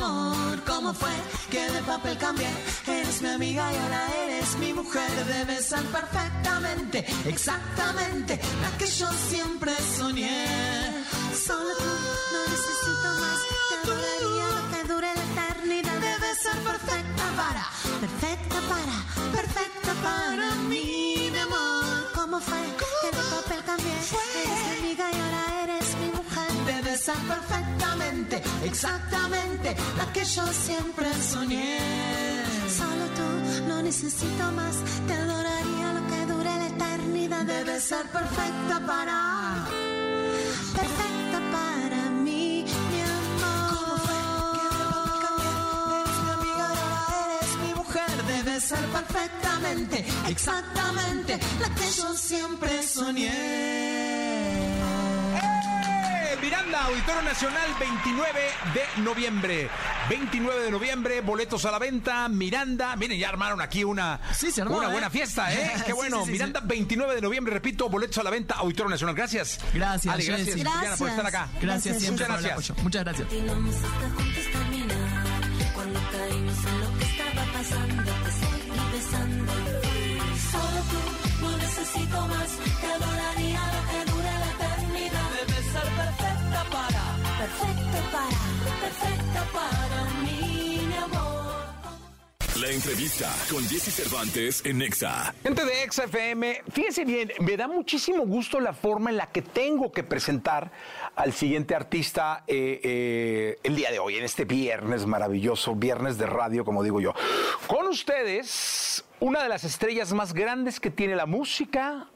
amor. ¿Cómo fue que de papel cambié? Eres mi amiga y ahora eres mi mujer. Debes ser perfectamente, exactamente la que yo siempre soñé.
solo tú. No necesito más, te adoraría que dure la eternidad.
Debes ser perfecta para,
Perfecta para,
perfecta para mí, mi amor.
¿cómo fue que de papel cambié? Eres mi amiga y ahora mujer.
Ser perfectamente, exactamente la que yo siempre soñé.
Solo tú, no necesito más, te adoraría lo que dure la eternidad.
Debes ser perfecta para.
Perfecta para mí, mi amor.
¿Cómo fue que de papel cambié? Eres mi amiga
perfectamente, exactamente la que yo siempre soñé.
Miranda, Auditorio Nacional, 29 de noviembre. 29 de noviembre, boletos a la venta. Miranda, miren, ya armaron aquí una,
Sí, se armó,
una
¿eh?
buena fiesta, ¿eh? Qué bueno.
sí, sí,
Miranda, 29 de noviembre, repito, boletos a la venta, Auditorio Nacional. Gracias.
Gracias,
Ale, gracias. Juliana, por estar acá.
Gracias siempre
Muchas gracias.
apoyo. Muchas gracias.
Continuamos hasta juntos caminar. Cuando caímos en lo que estaba pasando, te seguí besando. Solo tú, no necesito más. Te adoraría lo que dure la eternidad. Debes ser perfecta para. Perfecto para. Perfecto para mí, mi amor.
La entrevista con Jesse Cervantes en Nexa.
Gente de XFM, fíjense bien, me da muchísimo gusto la forma en la que tengo que presentar al siguiente artista eh, eh, el día de hoy, en este viernes maravilloso, viernes de radio, como digo yo. Con ustedes, una de las estrellas más grandes que tiene la música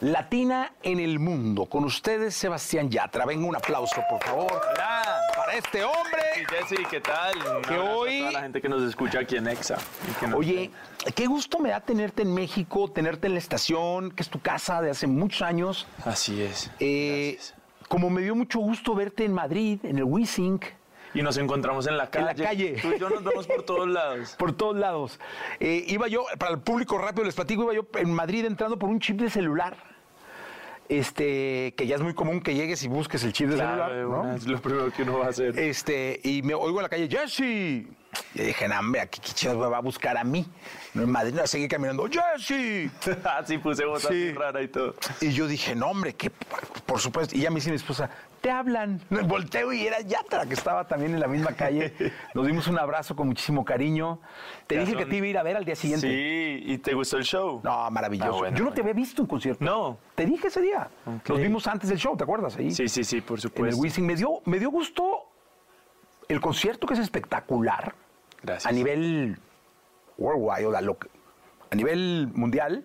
latina en el mundo. Con ustedes, Sebastián Yatra. Venga, un aplauso, por favor, para este hombre.
Jessy, ¿qué tal? Un
Que hoy-
a toda la gente que nos escucha aquí en Exa. y que nos
Oye, qué gusto me da tenerte en México, tenerte en la estación, que es tu casa de hace muchos años.
Así es.
Eh, como me dio mucho gusto verte en Madrid, en el Wissing,
Y nos encontramos en la
en
calle.
la calle.
Tú y yo nos vemos por todos lados.
por todos lados. Eh, iba yo, para el público rápido les platico, iba yo en Madrid entrando por un chip de celular. Este, que ya es muy común que llegues y busques el chip de
Claro,
celular, ¿no?
es lo primero que uno va a hacer.
Este, y me oigo en la calle, Jesse. Y dije, no, hombre, aquí chingados me va a buscar a mí. No, en Madrid, no, seguí caminando, Jesse.
Así puse voz
Sí.
así rara y todo.
Y yo dije, no, hombre, que por supuesto. Y ya me dice mi esposa, te hablan. Volteo y era Yatra, que estaba también en la misma calle. Nos dimos un abrazo con muchísimo cariño. Te
Ya
dije que
son-
te iba a ir a ver al día siguiente.
Sí, ¿y te gustó el show?
No, maravilloso.
Ah, bueno,
yo no te había visto en concierto.
No.
Te dije ese día.
Ok.
Nos vimos antes del show, ¿te acuerdas? Ahí.
Sí, sí, sí, por
En el
supuesto.
Wizzing. Me dio, me dio gusto el concierto que es espectacular.
Gracias.
A nivel worldwide, o a nivel mundial.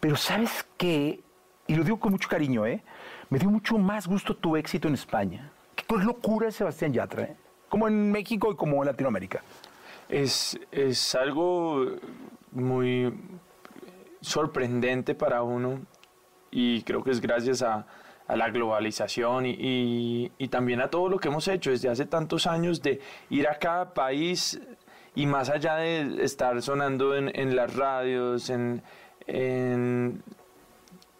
Pero ¿sabes qué? Y lo digo con mucho cariño, ¿eh? Me dio mucho más gusto tu éxito en España. Qué locura es Sebastián Yatra, ¿eh? Como en México y como en Latinoamérica.
Es, es algo muy sorprendente para uno y creo que es gracias a, a la globalización y, y- también a todo lo que hemos hecho desde hace tantos años de ir a cada país y más allá de estar sonando en, las radios, en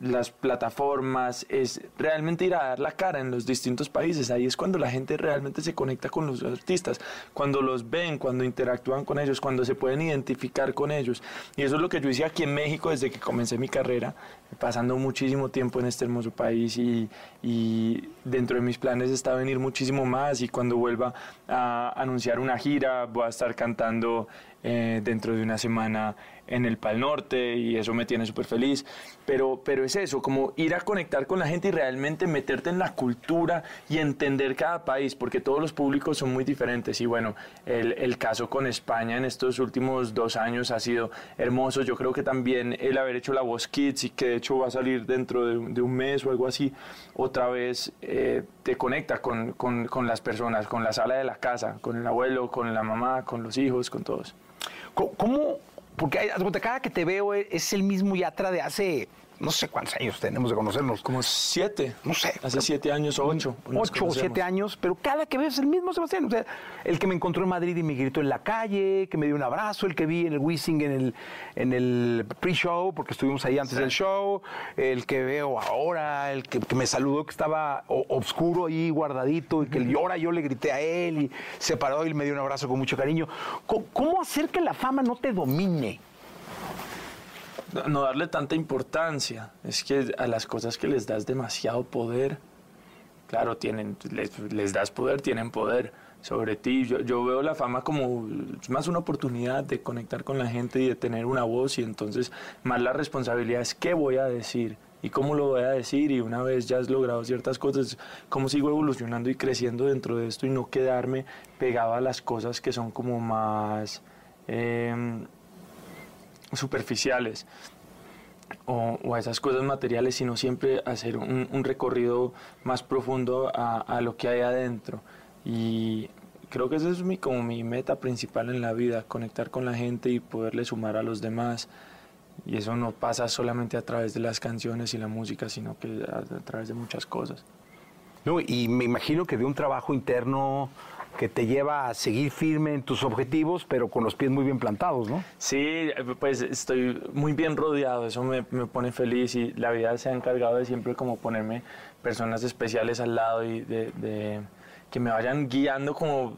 las plataformas, es realmente ir a dar la cara en los distintos países. Ahí es cuando la gente realmente se conecta con los artistas, cuando los ven, cuando interactúan con ellos, cuando se pueden identificar con ellos. Y eso es lo que yo hice aquí en México desde que comencé mi carrera, pasando muchísimo tiempo en este hermoso país y, y dentro de mis planes está venir muchísimo más y cuando vuelva a anunciar una gira voy a estar cantando eh, dentro de una semana en el Pal Norte y eso me tiene súper feliz. Pero, pero es eso, como ir a conectar con la gente y realmente meterte en la cultura y entender cada país, porque todos los públicos son muy diferentes. Y bueno, el, el caso con España en estos últimos dos años ha sido hermoso. Yo creo que también el haber hecho la Voz Kids y que de hecho va a salir dentro de, de un mes o algo así, otra vez eh, te conecta con, con, con las personas, con la sala de la casa, con el abuelo, con la mamá, con los hijos, con todos.
¿Cómo? Porque cada que te veo es es el mismo Yatra de hace no sé cuántos años tenemos de conocernos.
Como siete.
No sé.
Hace siete años o ocho.
Ocho o siete años, pero cada que veo es el mismo Sebastián. O sea, el que me encontró en Madrid y me gritó en la calle, que me dio un abrazo, el que vi en el Wissing en el, en el pre-show, porque estuvimos ahí antes del show, el que veo ahora, el que, que me saludó que estaba o- oscuro ahí, guardadito, y que y ahora yo le grité a él y se paró y me dio un abrazo con mucho cariño. ¿Cómo, cómo hacer que la fama no te domine?
No, darle tanta importancia. Es que a las cosas que les das demasiado poder, claro, tienen, les, les das poder, tienen poder sobre ti. Yo, yo veo la fama como más una oportunidad de conectar con la gente y de tener una voz y entonces más la responsabilidad es qué voy a decir y cómo lo voy a decir y una vez ya has logrado ciertas cosas, cómo sigo evolucionando y creciendo dentro de esto y no quedarme pegado a las cosas que son como más... em, superficiales o, a esas cosas materiales, sino siempre hacer un, recorrido más profundo a, a lo que hay adentro. Y creo que esa es mi, como mi meta principal en la vida, conectar con la gente y poderle sumar a los demás. Y eso no pasa solamente a través de las canciones y la música, sino que a, a través de muchas cosas.
No, y me imagino que de un trabajo interno que te lleva a seguir firme en tus objetivos, pero con los pies muy bien plantados, ¿no?
Sí, pues estoy muy bien rodeado, eso me, me pone feliz y la vida se ha encargado de siempre como ponerme personas especiales al lado y de, de que me vayan guiando como,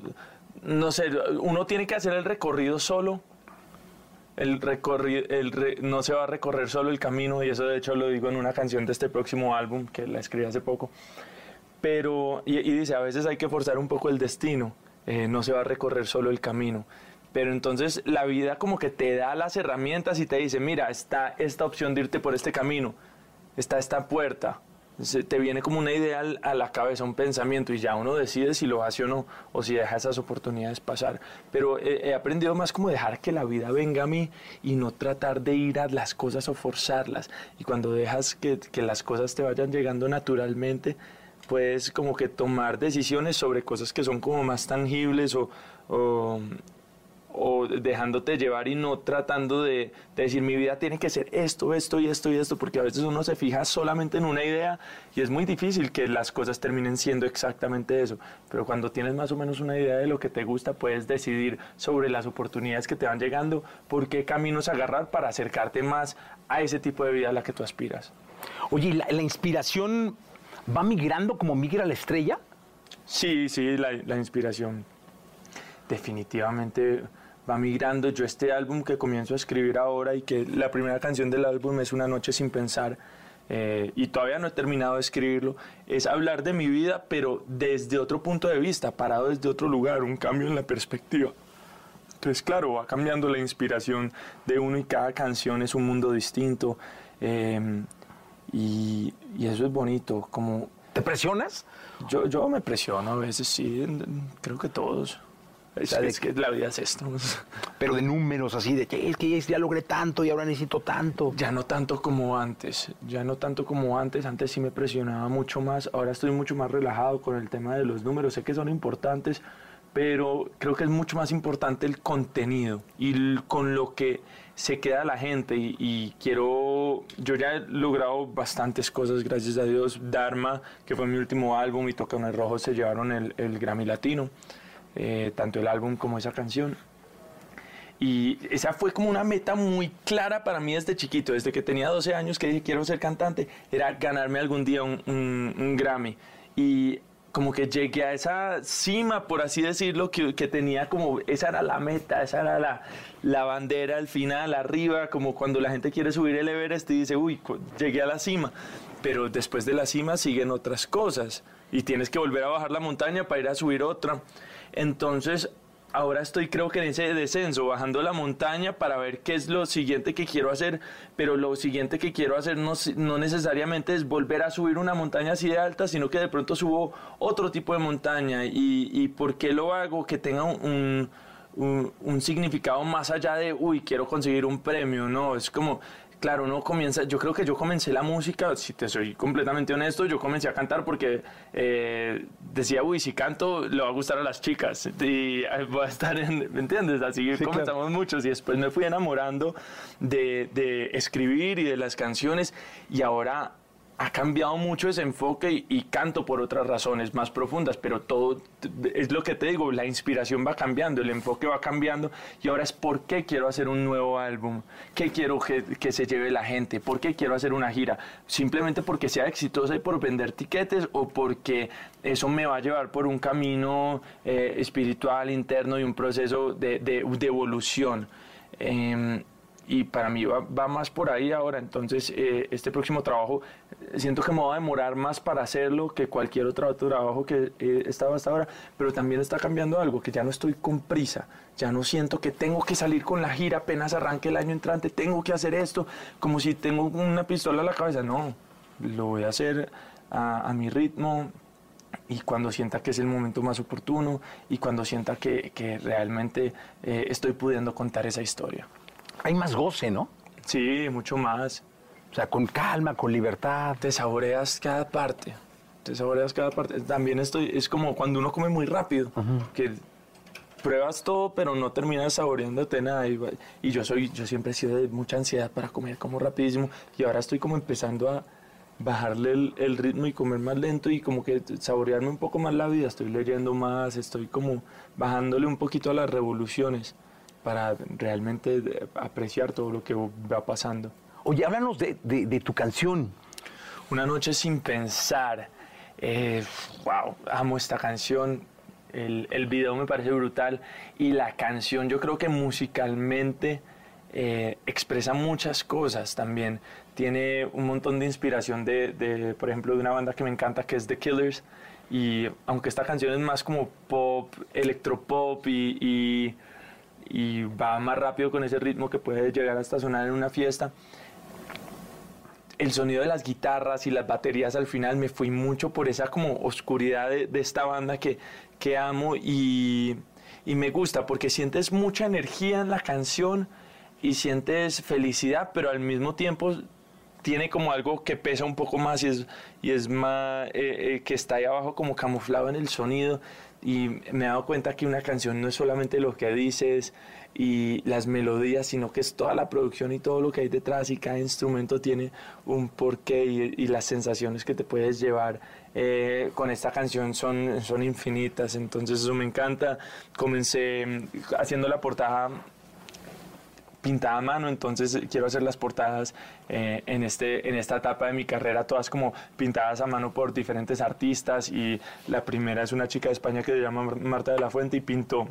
no sé, uno tiene que hacer el recorrido solo. El recorrido, el re- no se va a recorrer solo el camino y eso de hecho lo digo en una canción de este próximo álbum que la escribí hace poco. Pero, y, dice, a veces hay que forzar un poco el destino, eh, no se va a recorrer solo el camino. Pero entonces la vida como que te da las herramientas y te dice, mira, está esta opción de irte por este camino, está esta puerta. Se- te viene como una idea a la cabeza, un pensamiento, y ya uno decide si lo hace o no, o si deja esas oportunidades pasar. Pero he, aprendido más como dejar que la vida venga a mí y no tratar de ir a las cosas o forzarlas. Y cuando dejas que las cosas te vayan llegando naturalmente, puedes como que tomar decisiones sobre cosas que son como más tangibles o, dejándote llevar y no tratando de, de decir mi vida tiene que ser esto, esto y esto y esto, porque a veces uno se fija solamente en una idea y es muy difícil que las cosas terminen siendo exactamente eso. Pero cuando tienes más o menos una idea de lo que te gusta, puedes decidir sobre las oportunidades que te van llegando, por qué caminos agarrar para acercarte más a ese tipo de vida a la que tú aspiras.
Oye, ¿y ¿la, la inspiración va migrando como migra la estrella?
Sí, sí, la, inspiración definitivamente va migrando. Yo este álbum que comienzo a escribir ahora y que la primera canción del álbum es Una noche sin pensar, eh, y todavía no he terminado de escribirlo, es hablar de mi vida, pero desde otro punto de vista, parado desde otro lugar, un cambio en la perspectiva. Entonces, claro, va cambiando la inspiración de uno y cada canción es un mundo distinto. eh, y, y eso es bonito, como...
¿Te presionas?
Yo, yo me presiono a veces, sí, creo que todos. Es,
sea,
es que la vida es esto.
Pero de números así, de que es que ya logré tanto y ahora necesito tanto.
Ya no tanto como antes, ya no tanto como antes, antes sí me presionaba mucho más, ahora estoy mucho más relajado con el tema de los números, sé que son importantes, pero creo que es mucho más importante el contenido y con lo que se queda la gente y, quiero, yo ya he logrado bastantes cosas, gracias a Dios, Dharma, que fue mi último álbum y Tocones Rojos se llevaron el, el Grammy Latino, eh, tanto el álbum como esa canción. Y esa fue como una meta muy clara para mí desde chiquito, desde que tenía 12 años que dije quiero ser cantante, era ganarme algún día un Grammy. Y como que llegué a esa cima, por así decirlo, que, que tenía como, esa era la meta, esa era la, la bandera al final, arriba, como cuando la gente quiere subir el Everest y dice, uy, llegué a la cima. Pero después de la cima siguen otras cosas y tienes que volver a bajar la montaña para ir a subir otra. Entonces, ahora estoy creo que en ese descenso, bajando la montaña para ver qué es lo siguiente que quiero hacer, pero lo siguiente que quiero hacer no, no necesariamente es volver a subir una montaña así de alta, sino que de pronto subo otro tipo de montaña. ¿Y, por qué lo hago? Que tenga un, un significado más allá de, uy, quiero conseguir un premio, no, es como... Claro, uno comienza, yo creo que yo comencé la música, si te soy completamente honesto, yo comencé a cantar porque eh, decía, uy, si canto le va a gustar a las chicas y eh, voy a estar en, ¿me entiendes? Así
Sí,
comenzamos muchos y después me fui enamorando de, de escribir y de las canciones y ahora ha cambiado mucho ese enfoque y, y canto por otras razones más profundas, pero todo es lo que te digo, la inspiración va cambiando, el enfoque va cambiando y ahora es por qué quiero hacer un nuevo álbum, qué quiero que, que se lleve la gente, por qué quiero hacer una gira, simplemente porque sea exitosa y por vender tiquetes o porque eso me va a llevar por un camino eh, espiritual interno y un proceso de, de- de evolución. Em, y para mí va, más por ahí ahora. Entonces, eh, este próximo trabajo, eh, siento que me va a demorar más para hacerlo que cualquier otro trabajo que he estado hasta ahora, pero también está cambiando algo, que ya no estoy con prisa, ya no siento que tengo que salir con la gira apenas arranque el año entrante, tengo que hacer esto, como si tengo una pistola a la cabeza. No, lo voy a hacer a, a mi ritmo, y cuando sienta que es el momento más oportuno y cuando sienta que, que realmente eh, estoy pudiendo contar esa historia.
Hay más goce, ¿no?
Sí, mucho más.
O sea, con calma, con libertad.
Te saboreas cada parte. Te saboreas cada parte. También estoy, es como cuando uno come muy rápido, que pruebas todo, pero no terminas saboreándote nada. Y, y yo soy, yo siempre he sido de mucha ansiedad para comer como rapidísimo y ahora estoy como empezando a bajarle el, el, ritmo y comer más lento y como que saborearme un poco más la vida. Estoy leyendo más, estoy como bajándole un poquito a las revoluciones para realmente eh, apreciar todo lo que va pasando.
Oye, háblanos de, de, de tu canción.
Una noche sin pensar. Eh, wow, amo esta canción. El, el, video me parece brutal y la canción yo creo que musicalmente eh, expresa muchas cosas también. Tiene un montón de inspiración de, de, por ejemplo, de una banda que me encanta que es The Killers. Y aunque esta canción es más como pop, electropop y, y, y va más rápido con ese ritmo que puede llegar hasta sonar en una fiesta, el sonido de las guitarras y las baterías al final me fui mucho por esa como oscuridad de, esta banda que, que amo y, y, me gusta porque sientes mucha energía en la canción y sientes felicidad, pero al mismo tiempo tiene como algo que pesa un poco más y es, y es más, eh, eh, que está ahí abajo como camuflado en el sonido y me he dado cuenta que una canción no es solamente lo que dices y las melodías, sino que es toda la producción y todo lo que hay detrás y cada instrumento tiene un porqué y, las sensaciones que te puedes llevar eh, con esta canción son, son infinitas, entonces eso me encanta. Comencé mm, haciendo la portada pintada a mano, entonces quiero hacer las portadas eh, en, este, en esta etapa de mi carrera, todas como pintadas a mano por diferentes artistas y la primera es una chica de España que se llama Marta de la Fuente y pintó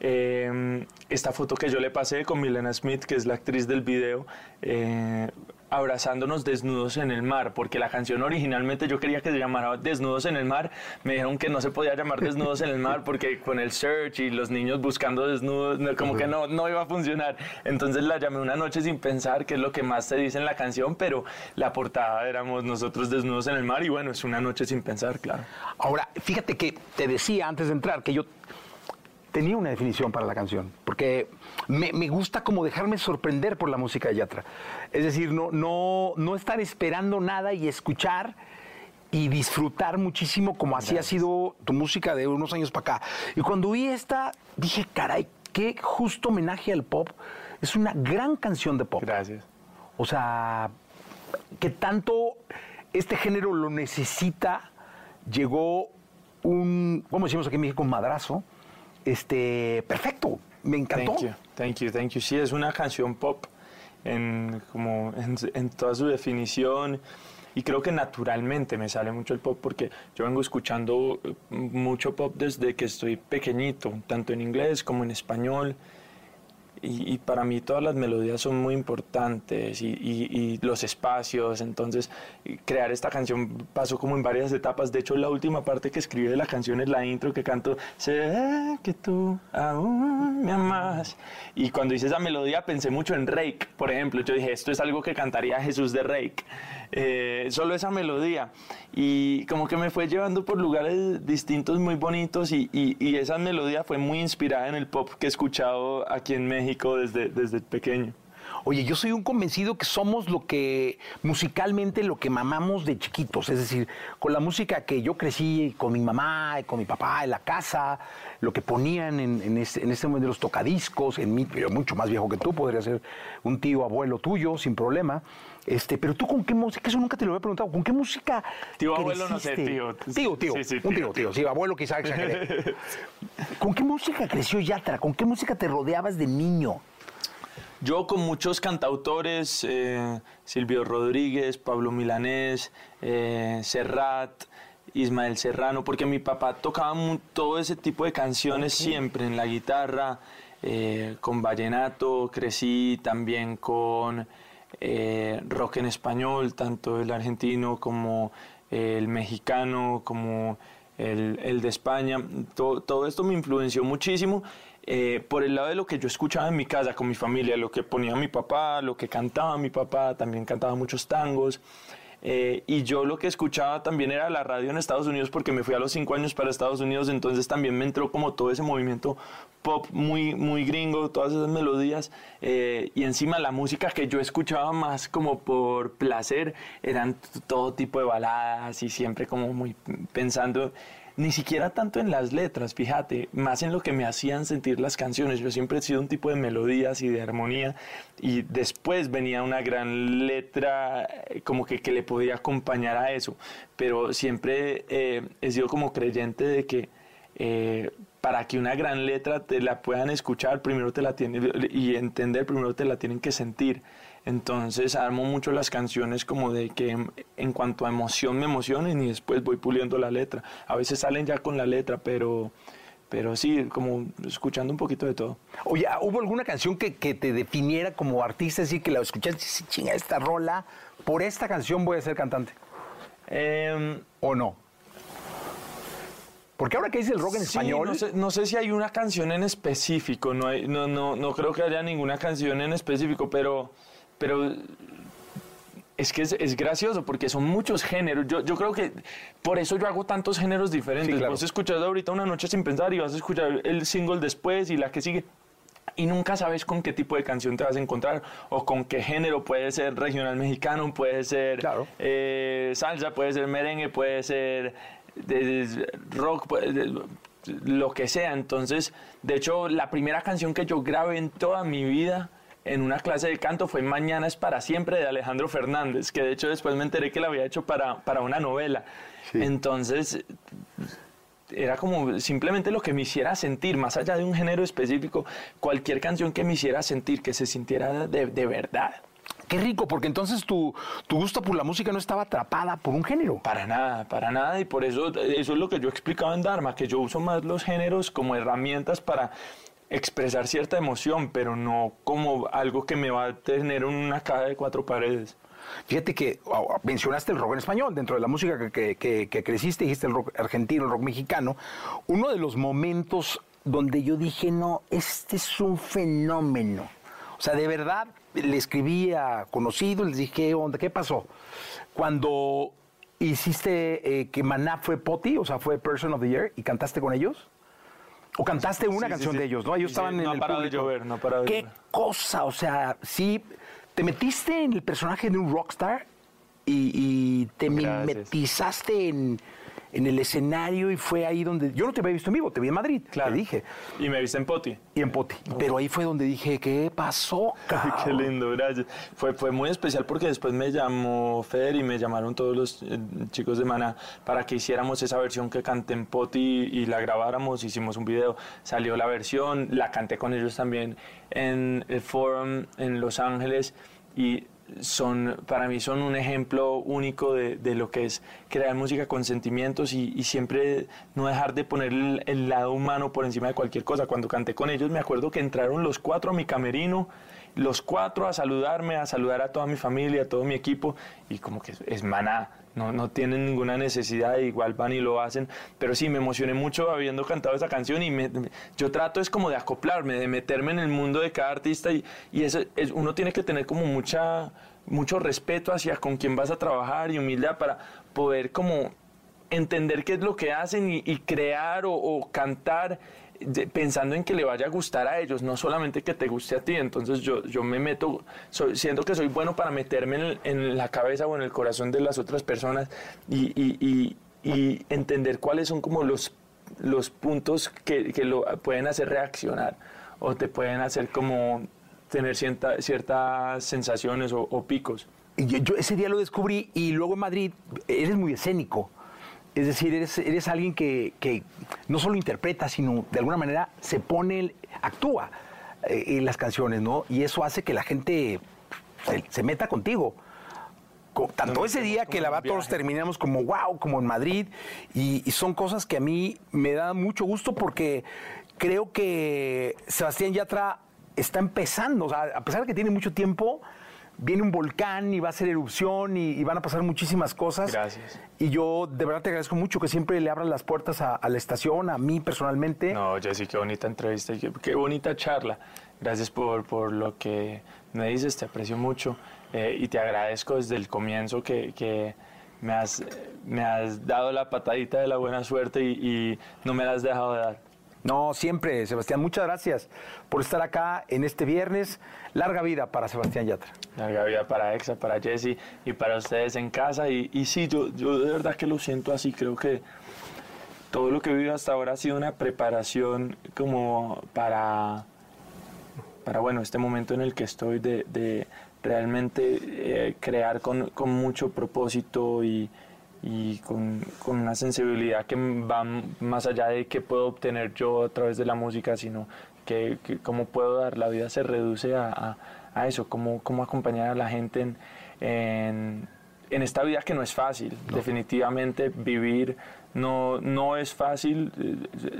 eh, esta foto que yo le pasé con Milena Smith, que es la actriz del video, eh, abrazándonos desnudos en el mar, porque la canción originalmente yo quería que se llamara Desnudos en el mar, me dijeron que no se podía llamar Desnudos en el mar porque con el search y los niños buscando desnudos, como que no, no iba a funcionar. Entonces la llamé Una noche sin pensar, que es lo que más se dice en la canción, pero la portada éramos nosotros desnudos en el mar y bueno, es una noche sin pensar, claro.
Ahora, fíjate que te decía antes de entrar que yo tenía una definición para la canción, porque me, me, gusta como dejarme sorprender por la música de Yatra. Es decir, no, no, no estar esperando nada y escuchar y disfrutar muchísimo como así Gracias. ha sido tu música de unos años para acá. Y cuando vi esta, dije, caray, qué justo homenaje al pop. Es una gran canción de pop.
Gracias.
O sea, que tanto este género lo necesita, llegó un, ¿cómo decimos aquí en México? Un madrazo este, perfecto, me encantó.
Thank you, thank you, thank you. Sí, es una canción pop en, como en, en, toda su definición y creo que naturalmente me sale mucho el pop porque yo vengo escuchando mucho pop desde que estoy pequeñito, tanto en inglés como en español. Y, y, para mí todas las melodías son muy importantes y, y, y, los espacios, entonces crear esta canción pasó como en varias etapas, de hecho la última parte que escribí de la canción es la intro que canto, sé que tú aún me amas, y cuando hice esa melodía pensé mucho en Rake, por ejemplo, yo dije esto es algo que cantaría Jesús de Rake, eh, solo esa melodía y como que me fue llevando por lugares distintos muy bonitos y, y, y, esa melodía fue muy inspirada en el pop que he escuchado aquí en México desde, desde pequeño.
Oye, yo soy un convencido que somos lo que musicalmente lo que mamamos de chiquitos, es decir, con la música que yo crecí con mi mamá, con mi papá en la casa, lo que ponían en, en, este, en este momento los tocadiscos, en mí, pero mucho más viejo que tú, podría ser un tío abuelo tuyo sin problema. Este, pero tú con qué música, eso nunca te lo había preguntado, ¿con qué música?
Tío, abuelo, no sé, tío.
Tío, tío,
sí, sí,
un tío, tío, sí, abuelo quizá exageré. ¿Con qué música creció Yatra? ¿Con qué música te rodeabas de niño?
Yo con muchos cantautores, eh, Silvio Rodríguez, Pablo Milanés, eh, Serrat, Ismael Serrano, porque mi papá tocaba todo ese tipo de canciones okay. siempre en la guitarra, eh, con vallenato, crecí también con eh, rock en español, tanto el argentino como el mexicano, como el, el de España. Todo, todo, esto me influenció muchísimo eh, por el lado de lo que yo escuchaba en mi casa con mi familia, lo que ponía mi papá, lo que cantaba mi papá, también cantaba muchos tangos. Eh, y yo lo que escuchaba también era la radio en Estados Unidos porque me fui a los cinco años para Estados Unidos, entonces también me entró como todo ese movimiento pop muy, muy gringo, todas esas melodías eh, y encima la música que yo escuchaba más como por placer eran todo tipo de baladas y siempre como muy pensando ni siquiera tanto en las letras, fíjate, más en lo que me hacían sentir las canciones. Yo siempre he sido un tipo de melodías y de armonía y después venía una gran letra eh, como que, que le podía acompañar a eso, pero siempre eh, he sido como creyente de que eh, para que una gran letra te la puedan escuchar, primero te la tienen y entender, primero te la tienen que sentir. Entonces armo mucho las canciones como de que en, cuanto a emoción me emocionen y después voy puliendo la letra. A veces salen ya con la letra, pero, pero sí, como escuchando un poquito de todo.
Oye, ¿hubo alguna canción que, que te definiera como artista? Así que la escuchaste y chinga, esta rola, por esta canción voy a ser cantante.
Em,
¿O no? Porque ahora que dice el rock en
Sí,
español,
No sé, no sé si hay una canción en específico, no, hay, no, no, no creo que haya ninguna canción en específico, pero, pero es que es, es gracioso porque son muchos géneros. Yo, yo creo que por eso yo hago tantos géneros diferentes.
Sí, claro.
Vos escuchas ahorita una noche sin pensar y vas a escuchar el single después y la que sigue. Y nunca sabes con qué tipo de canción te vas a encontrar o con qué género. Puede ser regional mexicano, puede ser eh, salsa, puede ser merengue, puede ser de- de- rock, puede- de- lo que sea. Entonces, de hecho, la primera canción que yo grabé en toda mi vida en una clase de canto fue Mañana es para siempre de Alejandro Fernández, que de hecho después me enteré que la había hecho para, para una novela. Entonces, era como simplemente lo que me hiciera sentir, más allá de un género específico, cualquier canción que me hiciera sentir, que se sintiera de, de verdad.
qué rico, porque entonces tu, tu gusto por la música no estaba atrapada por un género.
Para nada, para nada, y por eso eso es lo que yo explicaba en Dharma, que yo uso más los géneros como herramientas para expresar cierta emoción, pero no como algo que me va a tener en una caja de cuatro paredes.
Fíjate que mencionaste el rock en español, dentro de la música que- que- que creciste, dijiste el rock argentino, el rock mexicano. Uno de los momentos donde yo dije, no, este es un fenómeno. O sea, de verdad, le escribí a conocidos, les dije, ¿qué onda? ¿Qué pasó? Cuando hiciste eh, que Maná fue Poti, o sea, fue Person of the Year, y cantaste con ellos. O cantaste una
Sí,
canción
sí.
de ellos, ¿no? Ellos estaban en
no
el
parado de
público.
llover, no ha parado de
¿Qué
llover.
cosa? O sea, sí, te metiste en el personaje de un rockstar y, y te
Gracias.
mimetizaste en, en el escenario y fue ahí donde... Yo no te había visto en vivo, te vi en Madrid, te dije.
Y me viste en Poti.
Y en Poti. Pero ahí fue donde dije, ¿qué pasó,
Ay, qué
cabrón?
lindo, gracias. Fue, fue muy especial porque después me llamó Fer y me llamaron todos los eh, chicos de Maná para que hiciéramos esa versión que canté en Poti y, la grabáramos, hicimos un video, salió la versión, la canté con ellos también en el Forum en Los Ángeles y son, para mí son un ejemplo único de, de lo que es crear música con sentimientos y, y siempre no dejar de poner el, el lado humano por encima de cualquier cosa. Cuando canté con ellos me acuerdo que entraron los cuatro a mi camerino, los cuatro a saludarme, a saludar a toda mi familia, a todo mi equipo y como que es, maná. No, no tienen ninguna necesidad, igual van y lo hacen, pero sí, me emocioné mucho habiendo cantado esa canción y me- yo trato es como de acoplarme, de meterme en el mundo de cada artista y, y eso es, uno tiene que tener como mucha, mucho respeto hacia con quién vas a trabajar y humildad para poder como entender qué es lo que hacen y, crear o, cantar pensando en que le vaya a gustar a ellos, no solamente que te guste a ti. Entonces yo, yo me meto, siento que soy bueno para meterme en, en la cabeza o en el corazón de las otras personas y, y- y- y entender cuáles son como los, los puntos que, que lo pueden hacer reaccionar o te pueden hacer como tener cierta- ciertas sensaciones o- o picos.
Yo, yo ese día lo descubrí y luego en Madrid eres muy escénico. Es decir, eres, eres alguien que, que no solo interpreta, sino de alguna manera se pone, actúa eh, en las canciones, ¿no? Y eso hace que la gente se, se meta contigo. Co- Tanto ese día que la verdad todos terminamos como wow, como en Madrid, y, y son cosas que a mí me da mucho gusto porque creo que Sebastián Yatra está empezando, o sea, a pesar de que tiene mucho tiempo, viene un volcán y va a hacer erupción y, y van a pasar muchísimas cosas.
Gracias.
Y yo de verdad te agradezco mucho que siempre le abran las puertas a, a la estación, a mí personalmente.
No, Jessy, qué bonita entrevista y qué, qué bonita charla. Gracias por, por lo que me dices, te aprecio mucho eh, y te agradezco desde el comienzo que, que me, has, me has dado la patadita de la buena suerte y, y no me la has dejado de dar.
No, siempre, Sebastián. Muchas gracias por estar acá en este viernes. Larga vida para Sebastián Yatra.
Larga vida para Exa, para Jessy y para ustedes en casa. Y, sí, yo, yo de verdad que lo siento así. Creo que todo lo que he vivido hasta ahora ha sido una preparación como para, para bueno, este momento en el que estoy de, de realmente eh, crear con, con, mucho propósito y, y con, con, una sensibilidad que va más allá de qué puedo obtener yo a través de la música, sino que, que cómo puedo dar. La vida se reduce a, a, a eso, cómo, cómo acompañar a la gente en, en, en esta vida que no es fácil. No. Definitivamente vivir no, no es fácil,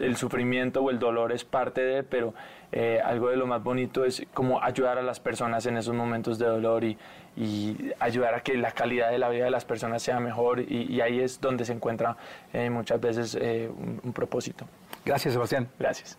el sufrimiento o el dolor es parte de, pero eh, algo de lo más bonito es como ayudar a las personas en esos momentos de dolor y, y ayudar a que la calidad de la vida de las personas sea mejor y, y ahí es donde se encuentra eh, muchas veces eh, un, un propósito.
Gracias, Sebastián.
Gracias.